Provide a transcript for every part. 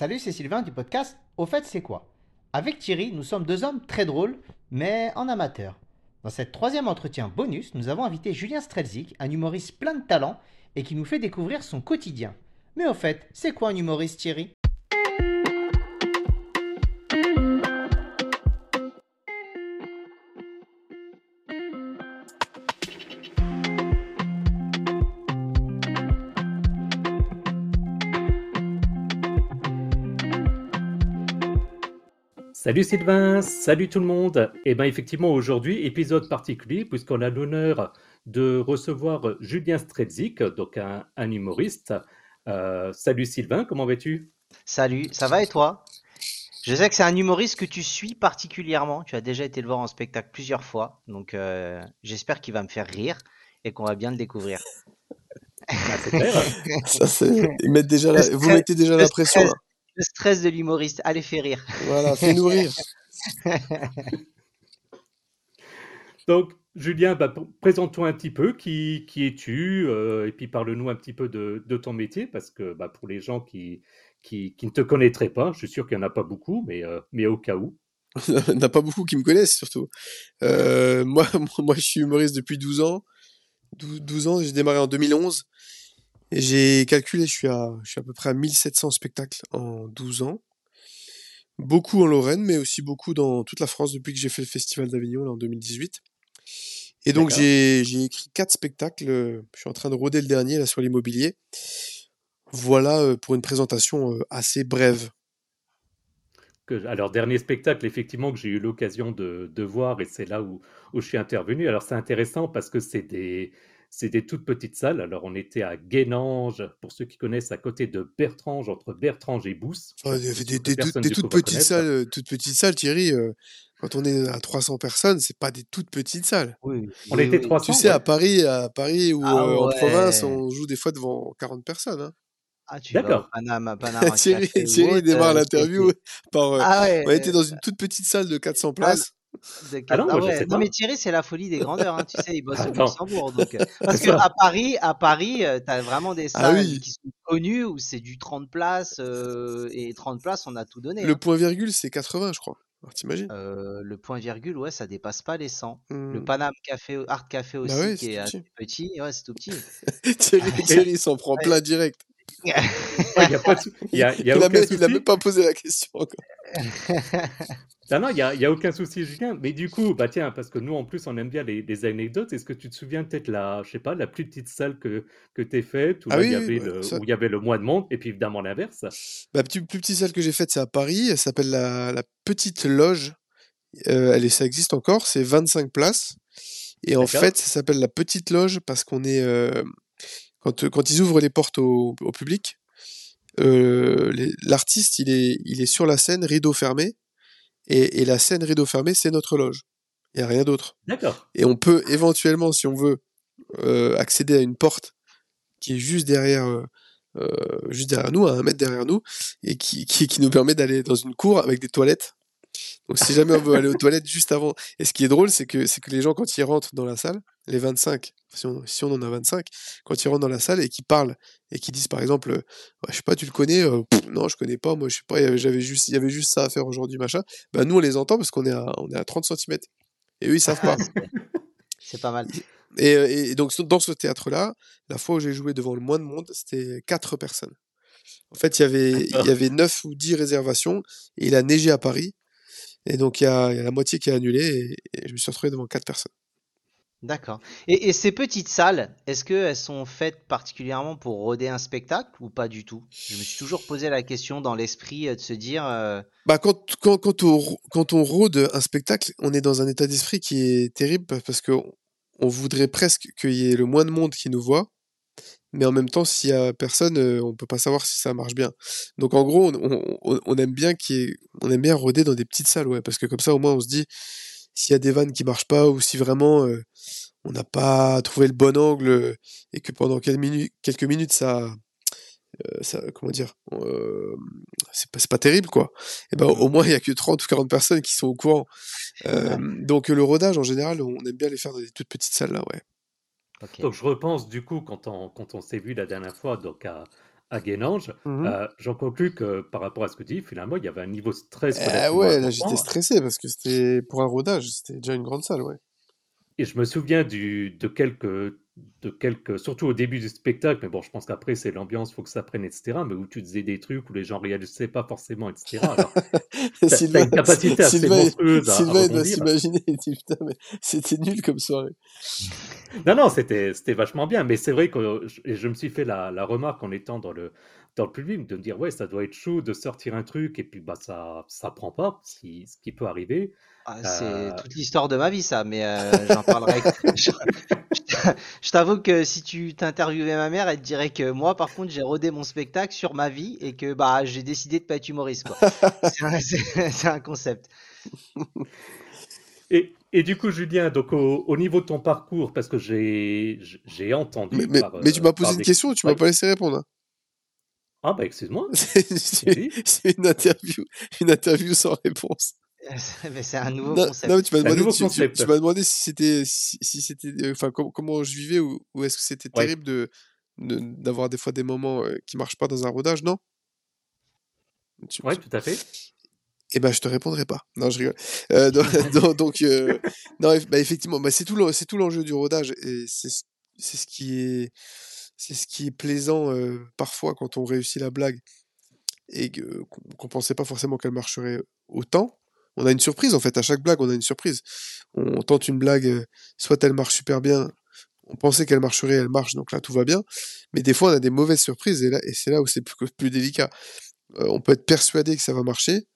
Salut, c'est Sylvain du podcast Au fait, c'est quoi? Avec Thierry, nous sommes deux hommes très drôles, mais en amateur. Dans cette troisième entretien bonus, nous avons invité Julien Strelzik, un humoriste plein de talent et qui nous fait découvrir son quotidien. Mais au fait, c'est quoi un humoriste Thierry? Salut Sylvain, salut tout le monde. Et eh bien effectivement aujourd'hui, épisode particulier puisqu'on a l'honneur de recevoir Julien Strelzik, donc un, humoriste. Euh, salut Sylvain, comment vas-tu? Salut, ça va et toi? Je sais que c'est un humoriste que tu suis particulièrement. Tu as déjà été le voir en spectacle plusieurs fois, donc euh, j'espère qu'il va me faire rire et qu'on va bien le découvrir. Ah, c'est clair. Ça, déjà Vous mettez déjà la pression. Là. Le stress de l'humoriste. Allez, fais rire. Voilà, fais nourrir. Donc, Julien, bah, présente-toi un petit peu. Qui, qui es-tu euh, Et puis parle-nous un petit peu de, de, ton métier, parce que bah, pour les gens qui, qui, qui, ne te connaîtraient pas, je suis sûr qu'il n'y en a pas beaucoup, mais, euh, mais au cas où. Il n'y en a pas beaucoup qui me connaissent, surtout. Euh, moi, moi, je suis humoriste depuis 12 ans. 12, 12 ans, j'ai démarré en 2011. J'ai calculé, je suis, à, je suis à peu près à 1700 spectacles en 12 ans. Beaucoup en Lorraine, mais aussi beaucoup dans toute la France depuis que j'ai fait le Festival d'Avignon en 2018. Et donc j'ai écrit quatre spectacles. Je suis en train de roder le dernier là sur l'immobilier. Voilà euh, pour une présentation euh, assez brève. alors, dernier spectacle, effectivement, que j'ai eu l'occasion de, de, voir, et c'est là où, où, je suis intervenu. Alors, c'est intéressant parce que c'est des, c'est des toutes petites salles. Alors, on était à Guénange, pour ceux qui connaissent, à côté de Bertrange, entre Bertrange et Bousse. il y avait des, toutes, petites salles, euh, toutes petites salles, Thierry. Euh, quand on est à 300 personnes, c'est pas des toutes petites salles. Oui, on était 300. Tu sais, à Paris, à Paris ou ah euh, en province, on joue des fois devant 40 personnes. Hein. Ah, D'accord. Thierry, Thierry démarre l'interview par. Ah on était dans une toute petite salle de 400 places. Ah non, non, mais Thierry, c'est la folie des grandeurs. Hein. Tu sais, il bosse au Luxembourg. Donc, euh, parce qu'à Paris, à Paris, euh, tu as vraiment des ah salles qui sont connues où c'est du 30 places. Euh, et 30 places, on a tout donné. Le hein. point virgule, c'est 80, je crois. T'imagines Le point virgule, ouais, ça dépasse pas les 100. Le mmh. Paname Café, Art Café bah aussi, qui est assez petit. Ouais, c'est tout petit. Thierry, Thierry s'en prend plein direct. il a pas il a, il a même, il même pas posé la question encore. non, il n'y a, aucun souci, Julien. Mais du coup, bah tiens, parce que nous, en plus, on aime bien les, anecdotes. Est-ce que tu te souviens peut-être la, je sais pas, la plus petite salle que, que tu as faite, où, ah il y avait le, où il y avait le mois de monde, et puis évidemment l'inverse La plus, plus petite salle que j'ai faite, c'est à Paris. Elle s'appelle la, la, Petite Loge. Euh, elle ça existe encore. C'est 25 places. Et en fait, ça s'appelle la Petite Loge parce qu'on est. Euh, quand, quand ils ouvrent les portes au, au public, euh, l'artiste, il est, il est sur la scène, rideau fermé, et, la scène rideau fermé, c'est notre loge. Il n'y a rien d'autre. D'accord. Et on peut éventuellement, si on veut, euh, accéder à une porte qui est juste derrière, euh, juste derrière nous, à un mètre derrière nous, et qui, qui, qui nous permet d'aller dans une cour avec des toilettes. Donc si jamais on veut aller aux toilettes juste avant. Et ce qui est drôle, c'est que, c'est que les gens, quand ils rentrent dans la salle, les 25, si on, si on en a 25, quand ils rentrent dans la salle et qu'ils parlent et qu'ils disent par exemple, je sais pas, tu le connais, euh, non, je connais pas, moi je sais pas, j'avais juste, il y avait juste ça à faire aujourd'hui, machin. Bah nous on les entend parce qu'on est à, on est à 30 cm. Et eux ils savent pas. C'est pas mal. Et, et, donc dans ce théâtre-là, la fois où j'ai joué devant le moins de monde, c'était 4 personnes. En fait, il y avait, il y avait 9 ou 10 réservations et il a neigé à Paris. Et donc il y a, y a la moitié qui a annulé et, et je me suis retrouvé devant 4 personnes. D'accord. Et, ces petites salles, est-ce qu'elles sont faites particulièrement pour roder un spectacle ou pas du tout? Je me suis toujours posé la question dans l'esprit euh, de se dire. Euh, bah quand, quand, quand, on, quand on rôde un spectacle, on est dans un état d'esprit qui est terrible parce que on voudrait presque qu'il y ait le moins de monde qui nous voit, mais en même temps, s'il y a personne, euh, on peut pas savoir si ça marche bien. Donc en gros, on, on, aime bien qui on aime bien rôder dans des petites salles, ouais, parce que comme ça au moins on se dit s'il y a des vannes qui marchent pas ou si vraiment euh, on n'a pas trouvé le bon angle euh, et que pendant quelques minutes, quelques minutes ça, euh, ça comment dire, c'est pas, pas terrible quoi. Et ben au moins il y a que 30 ou 40 personnes qui sont au courant. donc le rodage en général, on aime bien les faire dans des toutes petites salles là, ouais. Donc je repense du coup quand on, quand on s'est vu la dernière fois donc à, à Guénange, mmh euh, j'en conclus que par rapport à ce que tu dis, finalement, il y avait un niveau de stress. Ah ouais, là j'étais stressé parce que c'était pour un rodage, c'était déjà une grande salle, ouais. Et je me souviens du, de quelques de quelques, surtout au début du spectacle, mais bon, je pense qu'après c'est l'ambiance, faut que ça prenne, etc. Mais où tu disais des trucs où les gens réalissaient pas forcément, etc. Alors, Sylvain, une capacité assez Sylvain, monstrueuse à, Sylvain doit s'imaginer, putain, mais c'était nul comme soirée. non, non, c'était c'était vachement bien, mais c'est vrai que je, je me suis fait la, la, remarque en étant dans le dans le public de me dire ouais, ça doit être chaud de sortir un truc et puis bah ça ça prend pas, ce qui, ce qui peut arriver. Ah, c'est euh. toute l'histoire de ma vie, ça, mais euh, j'en parlerai. je, t'avoue que si tu t'interviewais ma mère, elle te dirait que moi, par contre, j'ai rodé mon spectacle sur ma vie et que bah j'ai décidé de pas être humoriste. c'est un, concept. Et, et, du coup, Julien, donc au, niveau de ton parcours, parce que j'ai j'ai entendu. Mais, mais, tu m'as posé une question, tu m'as pas laissé répondre. Ah bah excuse-moi. c'est une interview, une interview sans réponse. c'est un nouveau concept. Non, tu m'as demandé, tu, m'as demandé si c'était, si, c'était, euh, enfin, comment je vivais ou, ou est-ce que c'était terrible de, d'avoir des fois des moments euh, qui marchent pas dans un rodage, non? Oui, tout à fait. Eh ben, je te répondrai pas. Non, je rigole. Euh, donc, non, bah, effectivement, bah, c'est tout, c'est tout l'enjeu du rodage et c'est, c'est ce qui est, c'est ce qui est plaisant parfois quand on réussit la blague et qu'on pensait pas forcément qu'elle marcherait autant on a une surprise en fait. À chaque blague, on a une surprise. On tente une blague, soit elle marche super bien, on pensait qu'elle marcherait, elle marche, donc là tout va bien. Mais des fois, on a des mauvaises surprises et, c'est là où c'est plus, délicat. On peut être persuadé que ça va marcher,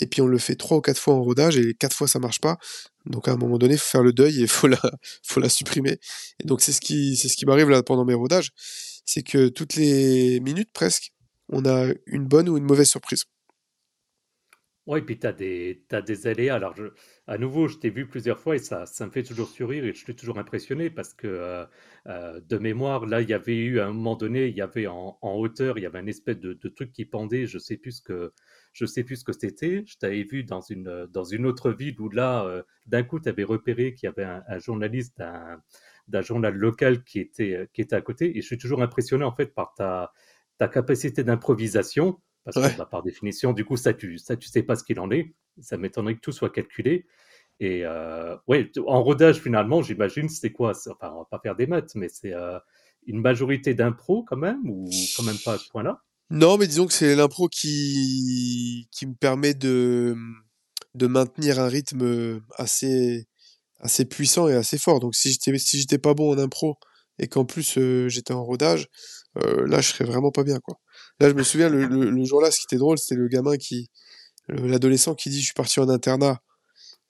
et puis on le fait trois ou quatre fois en rodage et quatre fois ça marche pas. Donc à un moment donné, faut faire le deuil et faut la, faut la supprimer. Et donc c'est ce qui, c'est ce qui m'arrive là pendant mes rodages, c'est que toutes les minutes presque, on a une bonne ou une mauvaise surprise. Oui, puis tu as des, t'as des aléas. Alors, à nouveau, je t'ai vu plusieurs fois et ça, ça me fait toujours sourire et je suis toujours impressionné parce que euh, euh, de mémoire, là, il y avait eu à un moment donné, il y avait en, en hauteur, il y avait un espèce de, de truc qui pendait. Je sais plus ce que, je sais plus ce que c'était. Je t'avais vu dans une, dans une autre ville où là, euh, d'un coup, tu avais repéré qu'il y avait un, un journaliste d'un, d'un journal local qui était, qui était à côté. Et je suis toujours impressionné en fait par ta, ta capacité d'improvisation parce que bah, par définition, du coup, ça tu, ça, tu sais pas ce qu'il en est. Ça m'étonnerait que tout soit calculé. Et euh, ouais, en rodage, finalement, j'imagine, c'est quoi? Enfin, on va pas faire des maths, mais c'est euh, une majorité d'impro quand même, ou quand même pas à ce point-là? Non, mais disons que c'est l'impro qui, qui me permet de, de maintenir un rythme assez, assez puissant et assez fort. Donc si j'étais si j'étais pas bon en impro et qu'en plus euh, j'étais en rodage, euh, là je serais vraiment pas bien quoi. Là, je me souviens, le, le, jour-là, ce qui était drôle, c'était le gamin qui, l'adolescent qui dit, je suis parti en internat.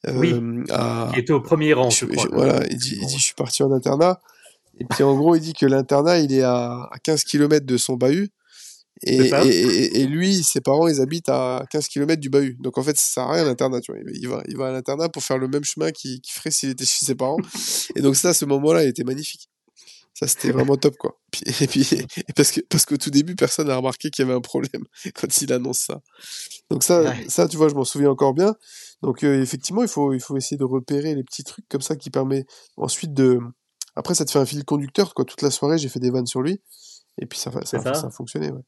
Euh, oui, qui était au premier rang, je, crois. voilà, il dit, il dit, je suis parti en internat. Et puis, en gros, il dit que l'internat, il est à, 15 km de son bahut. Et, et, et, lui, ses parents, ils habitent à 15 km du bahut. Donc en fait, ça sert à rien l'internat. Tu vois. Il va, il va à l'internat pour faire le même chemin qu'il ferait s'il était chez ses parents. Et donc ça, à ce moment-là, il était magnifique. Ça, c'était vraiment top, quoi. Et puis, parce que, parce qu'au tout début, personne n'a remarqué qu'il y avait un problème quand il annonce ça. Donc ça, ça, tu vois, je m'en souviens encore bien. Donc, euh, effectivement, il faut, il faut essayer de repérer les petits trucs comme ça qui permet ensuite de, après, ça te fait un fil conducteur, quoi. Toute la soirée, j'ai fait des vannes sur lui. Et puis, ça, ça, ça, a fonctionné, ouais.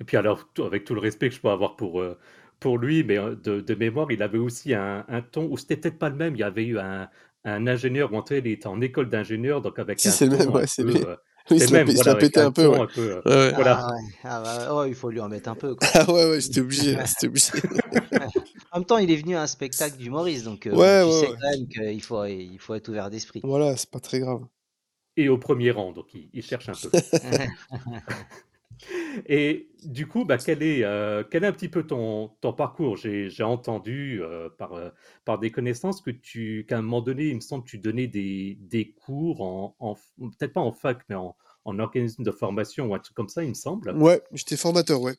Et puis, alors, avec tout le respect que je peux avoir pour, euh, pour lui, mais euh, de, de, mémoire, il avait aussi un, un ton où c'était peut-être pas le même. Il y avait eu un, un ingénieur, ou en tout cas, il était en école d'ingénieur, donc avec si, un c'est le même, ouais, c'est le euh, oui, il même, voilà, pété un, peu, ouais. un peu euh, voilà. Ah, ouais. Ah, bah, oh, il faut lui en mettre un peu. Quoi. Ah ouais, ouais, j'étais obligé, j'étais obligé. en même temps, il est venu à un spectacle d'humoriste, donc euh, ouais, tu sais quand même qu'il faut, il faut être ouvert d'esprit. Voilà, c'est pas très grave. Et au premier rang, donc il, il cherche un peu. Et du coup, bah, quel, est, euh, quel est un petit peu ton, ton parcours? J'ai entendu euh, par, euh, par des connaissances que tu, qu'à un moment donné, il me semble que tu donnais des, des cours, en, en peut-être pas en fac, mais en, en, organisme de formation ou un truc comme ça, il me semble. Ouais, j'étais formateur, ouais.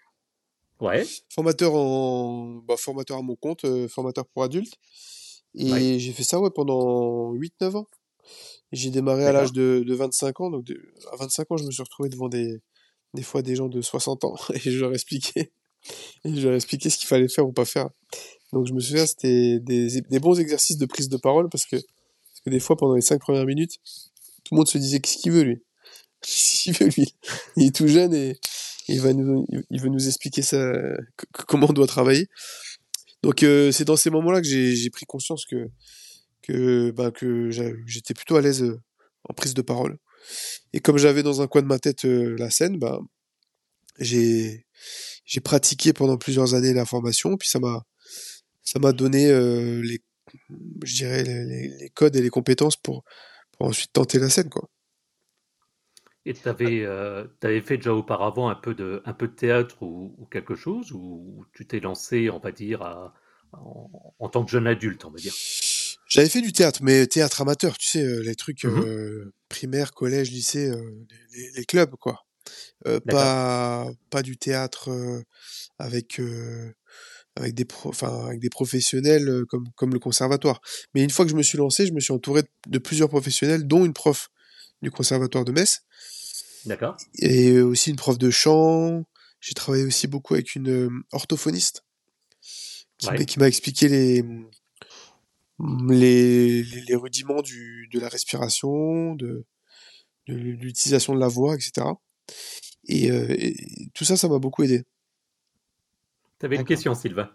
Ouais. Formateur, en, bah, formateur à mon compte, formateur pour adultes. Et j'ai fait ça ouais, pendant 8-9 ans. J'ai démarré à l'âge de, de, 25 ans. Donc à 25 ans, je me suis retrouvé devant des, des fois des gens de 60 ans et je leur expliquais je leur expliquais ce qu'il fallait faire ou pas faire. Donc je me souviens c'était des, bons exercices de prise de parole parce que parce que des fois pendant les cinq premières minutes tout le monde se disait qu'est-ce qu'il veut lui? Qu'est-ce qu'il veut lui? Il est tout jeune et il va nous, il veut nous expliquer ça, comment on doit travailler. Donc c'est dans ces moments-là que j'ai pris conscience que que bah, que j'étais plutôt à l'aise en prise de parole. Et comme j'avais dans un coin de ma tête la scène, bah j'ai j'ai pratiqué pendant plusieurs années la formation, puis ça m'a ça m'a donné les je dirais les, codes et les compétences pour, ensuite tenter la scène quoi. Et tu avais, avais, fait déjà auparavant un peu de, un peu de théâtre ou, quelque chose, ou tu t'es lancé, on va dire, à, en, tant que jeune adulte, on va dire? J'avais fait du théâtre, mais théâtre amateur, tu sais, les trucs mmh primaire, collège, lycée, les, les, clubs, quoi. pas, pas du théâtre avec, avec, des enfin, avec des professionnels comme, comme le conservatoire. Mais une fois que je me suis lancé, je me suis entouré de plusieurs professionnels, dont une prof du conservatoire de Metz. D'accord. Et aussi une prof de chant. J'ai travaillé aussi beaucoup avec une orthophoniste qui, m'a expliqué les, les, les, rudiments du, de la respiration, de, de l'utilisation de la voix, etc. Et, tout ça, ça m'a beaucoup aidé. Tu avais une question, Sylvain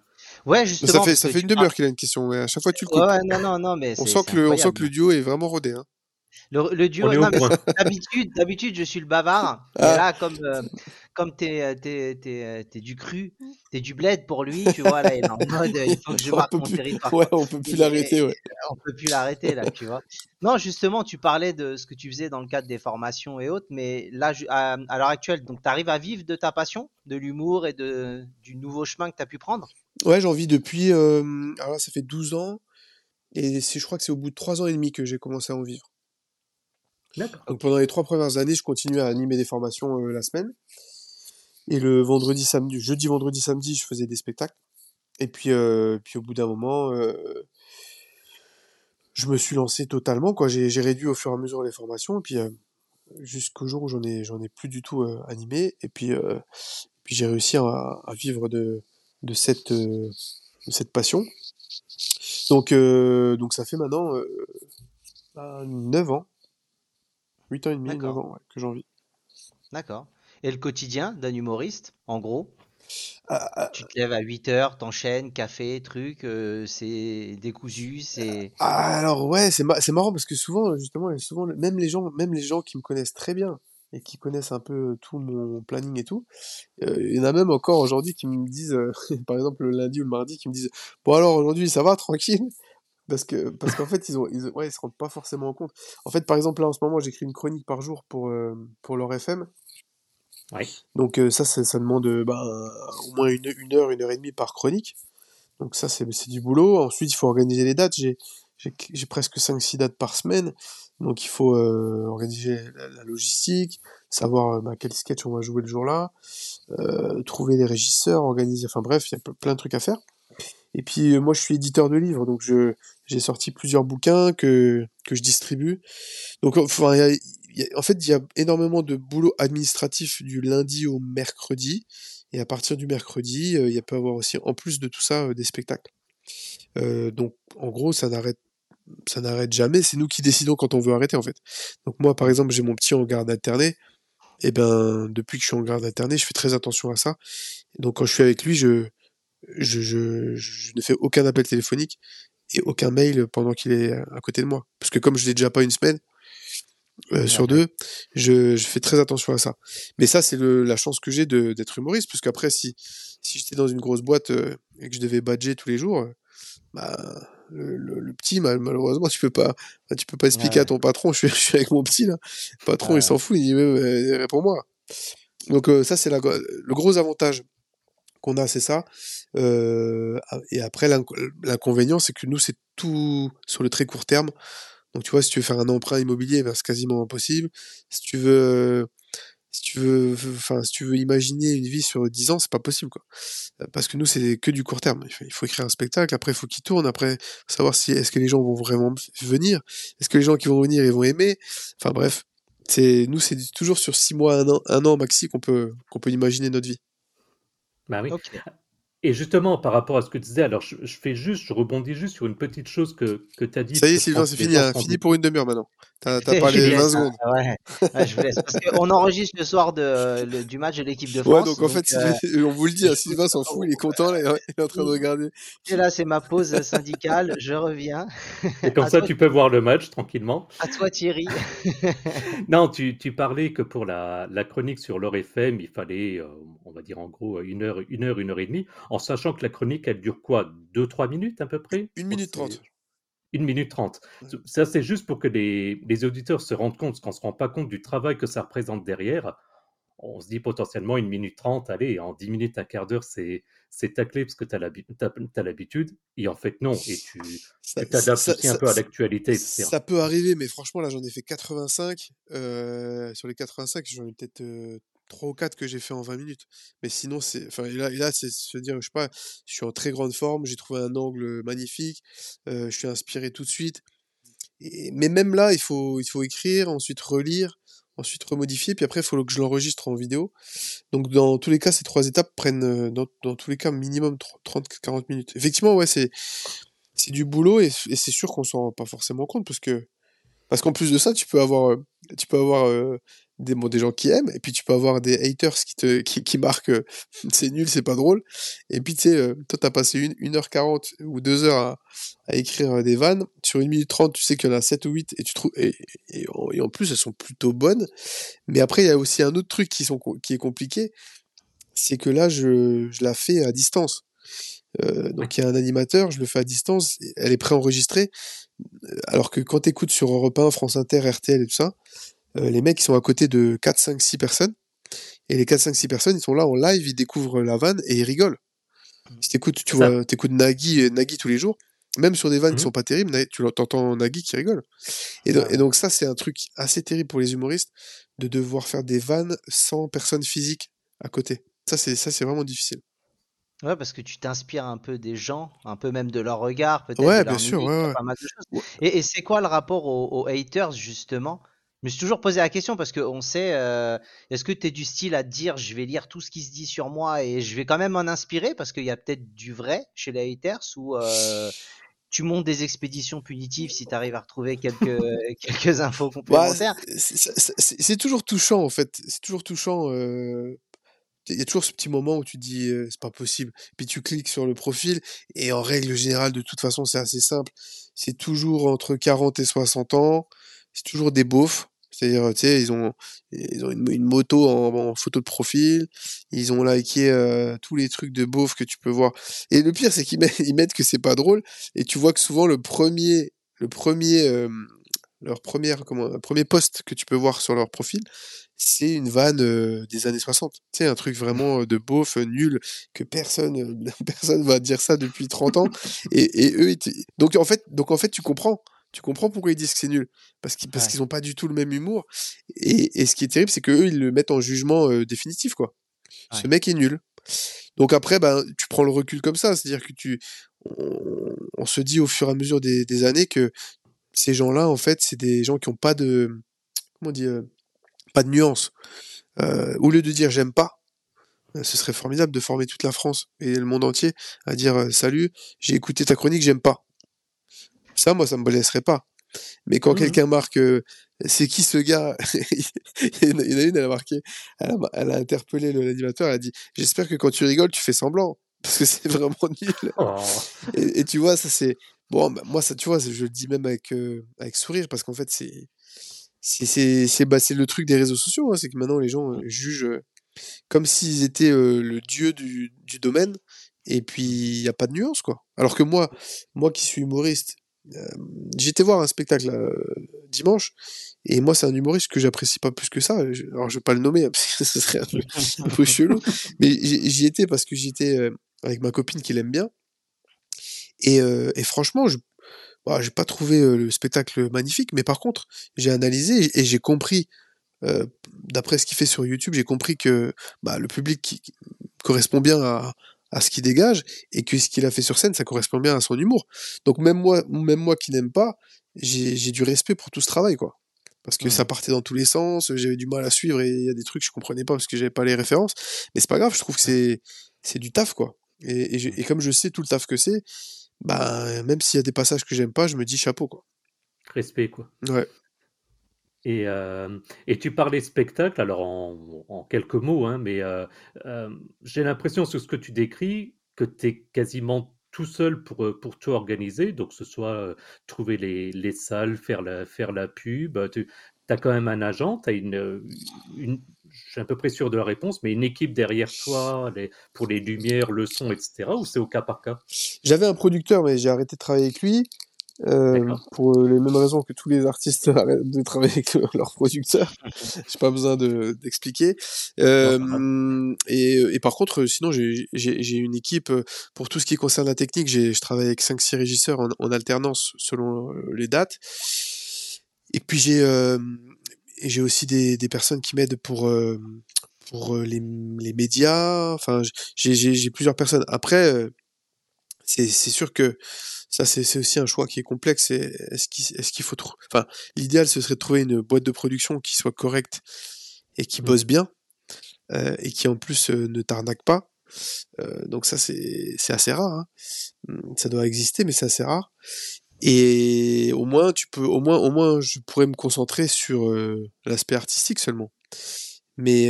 Ouais, justement. Ça fait, ça fait une demi-heure qu'il a une question. À chaque fois, tu le coupes. Ouais, non, non, non, mais on, sent que le, on sent que le duo est vraiment rodé. Hein. Le, duo, d'habitude, d'habitude, je suis le bavard. Et ah. là, comme, euh, comme t'es, euh, t'es, t'es, t'es, du cru, t'es du bled pour lui, tu vois, là, il est en mode, il faut que je marque mon territoire. Ouais, on peut plus l'arrêter, ouais. On peut plus l'arrêter, là, tu vois. Non, justement, tu parlais de ce que tu faisais dans le cadre des formations et autres, mais là, à, à l'heure actuelle, donc, t'arrives à vivre de ta passion, de l'humour et de, du nouveau chemin que t'as pu prendre? Ouais, j'en vis depuis, euh, alors là, ça fait 12 ans, et c'est, je crois que c'est au bout de 3 ans et demi que j'ai commencé à en vivre. Donc pendant les trois premières années, je continuais à animer des formations euh, la semaine. Et le vendredi, samedi, jeudi, vendredi, samedi, je faisais des spectacles. Et puis, euh, puis au bout d'un moment, euh, je me suis lancé totalement. J'ai, réduit au fur et à mesure les formations. Et puis jusqu'au jour où j'en ai, j'en ai plus du tout animé. Et puis, puis j'ai réussi à, vivre de, de, cette, de cette passion. Donc, donc ça fait maintenant 9 ans 8 ans et demi, 9 ans que j'en vis. D'accord. Et le quotidien d'un humoriste, en gros? Ah, ah, Tu te lèves à 8 heures, t'enchaînes, café, truc, euh, c'est décousu, c'est. Ah, alors ouais, c'est marrant parce que souvent, justement, souvent, même les gens, même les gens qui me connaissent très bien et qui connaissent un peu tout mon planning et tout, euh, il y en a même encore aujourd'hui qui me disent, euh, par exemple le lundi ou le mardi, qui me disent, bon alors aujourd'hui ça va, tranquille? Parce que parce qu'en fait, ils ont, ils, ouais, ils se rendent pas forcément compte. En fait, par exemple, là, en ce moment, j'écris une chronique par jour pour, euh, pour leur FM. Donc, euh, ça, ça, demande euh, bah, au moins une, une, heure, une heure et demie par chronique. Donc, ça, c'est du boulot. Ensuite, il faut organiser les dates. J'ai presque 5-6 dates par semaine. Donc, il faut organiser la, logistique, savoir bah, quel sketch on va jouer le jour-là, trouver les régisseurs, organiser. Enfin, bref, il y a plein de trucs à faire. Et puis moi je suis éditeur de livres, donc je j'ai sorti plusieurs bouquins que que je distribue. Donc en fait il y a énormément de boulot administratif du lundi au mercredi, et à partir du mercredi il y a peut avoir aussi en plus de tout ça des spectacles. Euh, donc en gros ça n'arrête ça n'arrête jamais, c'est nous qui décidons quand on veut arrêter en fait. Donc moi par exemple j'ai mon petit en garde alternée, et ben depuis que je suis en garde alternée je fais très attention à ça. donc quand je suis avec lui je, je, je, ne fais aucun appel téléphonique et aucun mail pendant qu'il est à côté de moi. Parce que comme je l'ai déjà pas une semaine euh, sur deux, je, je, fais très attention à ça. Mais ça, c'est la chance que j'ai d'être humoriste, parce qu'après, si, si j'étais dans une grosse boîte euh, et que je devais badger tous les jours, euh, bah, le, le, petit, malheureusement, tu peux pas, tu peux pas expliquer à ton patron, je suis, je suis, avec mon petit là. Le patron, il s'en fout, il dit, réponds-moi. Donc ça, c'est le gros avantage qu'on a, c'est ça. Euh, et après, l'inconvénient, c'est que nous, c'est tout sur le très court terme. Donc, tu vois, si tu veux faire un emprunt immobilier, ben, c'est quasiment impossible. Si tu veux, si tu veux, enfin, si tu veux imaginer une vie sur 10 ans, c'est pas possible, quoi. Parce que nous, c'est que du court terme. Il faut, écrire un spectacle. Après, il faut qu'il tourne. Après, savoir si est-ce que les gens vont vraiment venir? Est-ce que les gens qui vont venir, ils vont aimer? Enfin, bref. C'est, nous, c'est toujours sur 6 mois, un an, un an maxi qu'on peut, qu'on peut imaginer notre vie. Bah oui. Et justement, par rapport à ce que tu disais, alors je, fais juste, je rebondis juste sur une petite chose que, que tu as dit. Ça y est, Sylvain, c'est fini, hein, fini pour une demi-heure maintenant. T'as as parlé 20 secondes. Ouais. je vous laisse. Parce qu'on enregistre le soir de, du match de l'équipe de France. Ouais, donc en fait, euh, on vous le dit, hein, Sylvain s'en fout, il est content, là, il est en train de regarder. Et là, c'est ma pause syndicale, je reviens. Et comme ça, tu peux voir le match tranquillement. À toi, Thierry. non, tu, tu, parlais que pour la, la chronique sur l'ORFM, il fallait, euh, on va dire en gros, une heure, une heure, une heure et demie en sachant que la chronique, elle dure quoi? Deux, trois minutes à peu près? Une minute trente. Une minute trente. Ça, c'est juste pour que les, auditeurs se rendent compte, qu'on ne se rend pas compte du travail que ça représente derrière. On se dit potentiellement une minute trente, allez, en dix minutes, un quart d'heure, c'est, c'est taclé parce que tu as l'habitude. Et en fait, non. Et tu, t'adaptes aussi un peu à l'actualité, Ça peut arriver, mais franchement, là, j'en ai fait 85. Euh, sur les 85, j'en ai peut-être euh, 3 ou 4 que j'ai fait en 20 minutes. Mais sinon, c'est. Enfin, là, là c'est se dire, je sais pas, je suis en très grande forme, j'ai trouvé un angle magnifique, je suis inspiré tout de suite. Mais même là, il faut, il faut écrire, ensuite relire, ensuite remodifier, puis après, il faut que je l'enregistre en vidéo. Donc, dans tous les cas, ces trois étapes prennent, dans, dans tous les cas, minimum 30-40 minutes. Effectivement, ouais, c'est, c'est du boulot et, c'est sûr qu'on s'en rend pas forcément compte parce que, parce qu'en plus de ça, tu peux avoir, tu peux avoir des, des gens qui aiment, et puis tu peux avoir des haters qui te qui, qui marquent euh, c'est nul, c'est pas drôle. Et puis tu sais, euh, toi t'as passé une, 1h40 ou 2 heures à, à, écrire euh, des vannes. Sur 1 minute 30, tu sais qu'il y en a 7 ou 8 et tu trouves et, et, en plus elles sont plutôt bonnes. Mais après il y a aussi un autre truc qui, sont, qui est compliqué, c'est que là je, je la fais à distance. Donc il y a un animateur, je le fais à distance, elle est préenregistrée. Alors que quand tu écoutes sur Europe 1, France Inter, RTL et tout ça, euh, les mecs, ils sont à côté de 4, 5, 6 personnes. Et les 4, 5, 6 personnes, ils sont là en live, ils découvrent la vanne et ils rigolent. Mmh. Si t'écoutes, tu vois, t'écoutes Nagui, euh, Nagui tous les jours, même sur des vannes qui mmh. sont pas terribles, tu entends Nagui qui rigole. Et, donc ça, c'est un truc assez terrible pour les humoristes de devoir faire des vannes sans personne physique à côté. Ça, c'est ça, c'est vraiment difficile. Ouais, parce que tu t'inspires un peu des gens, un peu même de leur regard, peut-être. Ouais, bien sûr. Et, c'est quoi le rapport aux haters, justement? Me suis toujours posé la question parce qu'on sait, euh, est-ce que tu es du style à dire je vais lire tout ce qui se dit sur moi et je vais quand même m'en inspirer parce qu'il y a peut-être du vrai chez les haters ou euh, tu montes des expéditions punitives si tu arrives à retrouver quelques, quelques infos bah, complémentaires? C'est toujours touchant en fait, c'est toujours touchant. Euh, il y a toujours ce petit moment où tu dis c'est pas possible. Puis tu cliques sur le profil et en règle générale, de toute façon, c'est assez simple. C'est toujours entre 40 et 60 ans. C'est toujours des beaufs. C'est-à-dire, tu sais, ils ont, ils ont une, moto en, photo de profil, ils ont liké euh, tous les trucs de beauf que tu peux voir. Et le pire, c'est qu'ils mettent, ils mettent que c'est pas drôle, et tu vois que souvent le premier, le premier, euh, leur première, comment, premier post que tu peux voir sur leur profil, c'est une vanne euh, des années 60. Tu sais, un truc vraiment de beauf, nul, que personne, personne va dire ça depuis 30 ans. Et, et eux, donc en fait, donc en fait, tu comprends tu comprends pourquoi ils disent que c'est nul? Parce qu'ils parce qu'ils ont pas du tout le même humour. Et, et ce qui est terrible, c'est qu'eux, ils le mettent en jugement euh, définitif, quoi. Ce mec est nul. Donc après, ben, tu prends le recul comme ça. C'est-à-dire que tu, on, se dit au fur et à mesure des, des années que ces gens-là, en fait, c'est des gens qui ont pas de, comment dire, euh, pas de nuance. Euh, au lieu de dire j'aime pas, ce serait formidable de former toute la France et le monde entier à dire salut, j'ai écouté ta chronique, j'aime pas. Ça, moi, ça me blesserait pas. Mais quand mmh quelqu'un marque c'est qui ce gars Il y en a une, elle a marqué, elle a, interpellé l'animateur, elle a dit J'espère que quand tu rigoles, tu fais semblant, parce que c'est vraiment nul. Oh. Et, tu vois, ça c'est. Bon, bah, moi, ça, tu vois, je le dis même avec, avec sourire, parce qu'en fait, c'est. C'est bah, le truc des réseaux sociaux, hein, c'est que maintenant les gens jugent comme s'ils étaient le dieu du, du domaine, et puis il n'y a pas de nuance, quoi. Alors que moi, moi qui suis humoriste, J'étais voir un spectacle dimanche, et moi c'est un humoriste que j'apprécie pas plus que ça. Alors je vais pas le nommer, parce que ce serait un peu, chelou, mais j'y étais parce que j'étais avec ma copine qui l'aime bien. Et, et franchement, je bah, j'ai pas trouvé le spectacle magnifique, mais par contre, j'ai analysé et, j'ai compris, d'après ce qu'il fait sur YouTube, j'ai compris que bah, le public qui correspond bien à, à ce qu'il dégage et que ce qu'il a fait sur scène, ça correspond bien à son humour. Donc même moi, même moi qui n'aime pas, j'ai du respect pour tout ce travail, quoi. Parce que ça partait dans tous les sens, j'avais du mal à suivre et il y a des trucs que je comprenais pas parce que j'avais pas les références. Mais c'est pas grave, je trouve que c'est c'est du taf, quoi. Et, et, comme je sais tout le taf que c'est, bah, même s'il y a des passages que j'aime pas, je me dis chapeau, quoi. Respect, quoi. Ouais. Et, euh, et tu parlais spectacle, alors en, en quelques mots, hein, mais euh, euh, j'ai l'impression sur ce que tu décris que tu es quasiment tout seul pour, pour tout organiser, donc que ce soit trouver les, les, salles, faire la, faire la pub, tu as quand même un agent, tu as une, une, je suis peu près sûr de la réponse, mais une équipe derrière toi les, pour les lumières, le son, etc., ou c'est au cas par cas? J'avais un producteur, mais j'ai arrêté de travailler avec lui. Euh, pour les mêmes raisons que tous les artistes arrêtent de travailler avec leurs producteurs. j'ai pas besoin de, d'expliquer. Euh, et, et, par contre, sinon, j'ai, une équipe pour tout ce qui concerne la technique. Je travaille avec 5-6 régisseurs en, en, alternance selon les dates. Et puis j'ai euh, j'ai aussi des, des, personnes qui m'aident pour euh, pour les, les médias. Enfin, j'ai, plusieurs personnes. Après, c'est, c'est sûr que ça c'est aussi un choix qui est complexe. Est-ce qu'il est faut enfin l'idéal ce serait de trouver une boîte de production qui soit correcte et qui mmh. bosse bien euh, et qui en plus euh, ne t'arnaque pas. Euh, donc ça c'est assez rare. Hein. Mmh, ça doit exister mais c'est assez rare. Et au moins tu peux au moins au moins je pourrais me concentrer sur l'aspect artistique seulement. Mais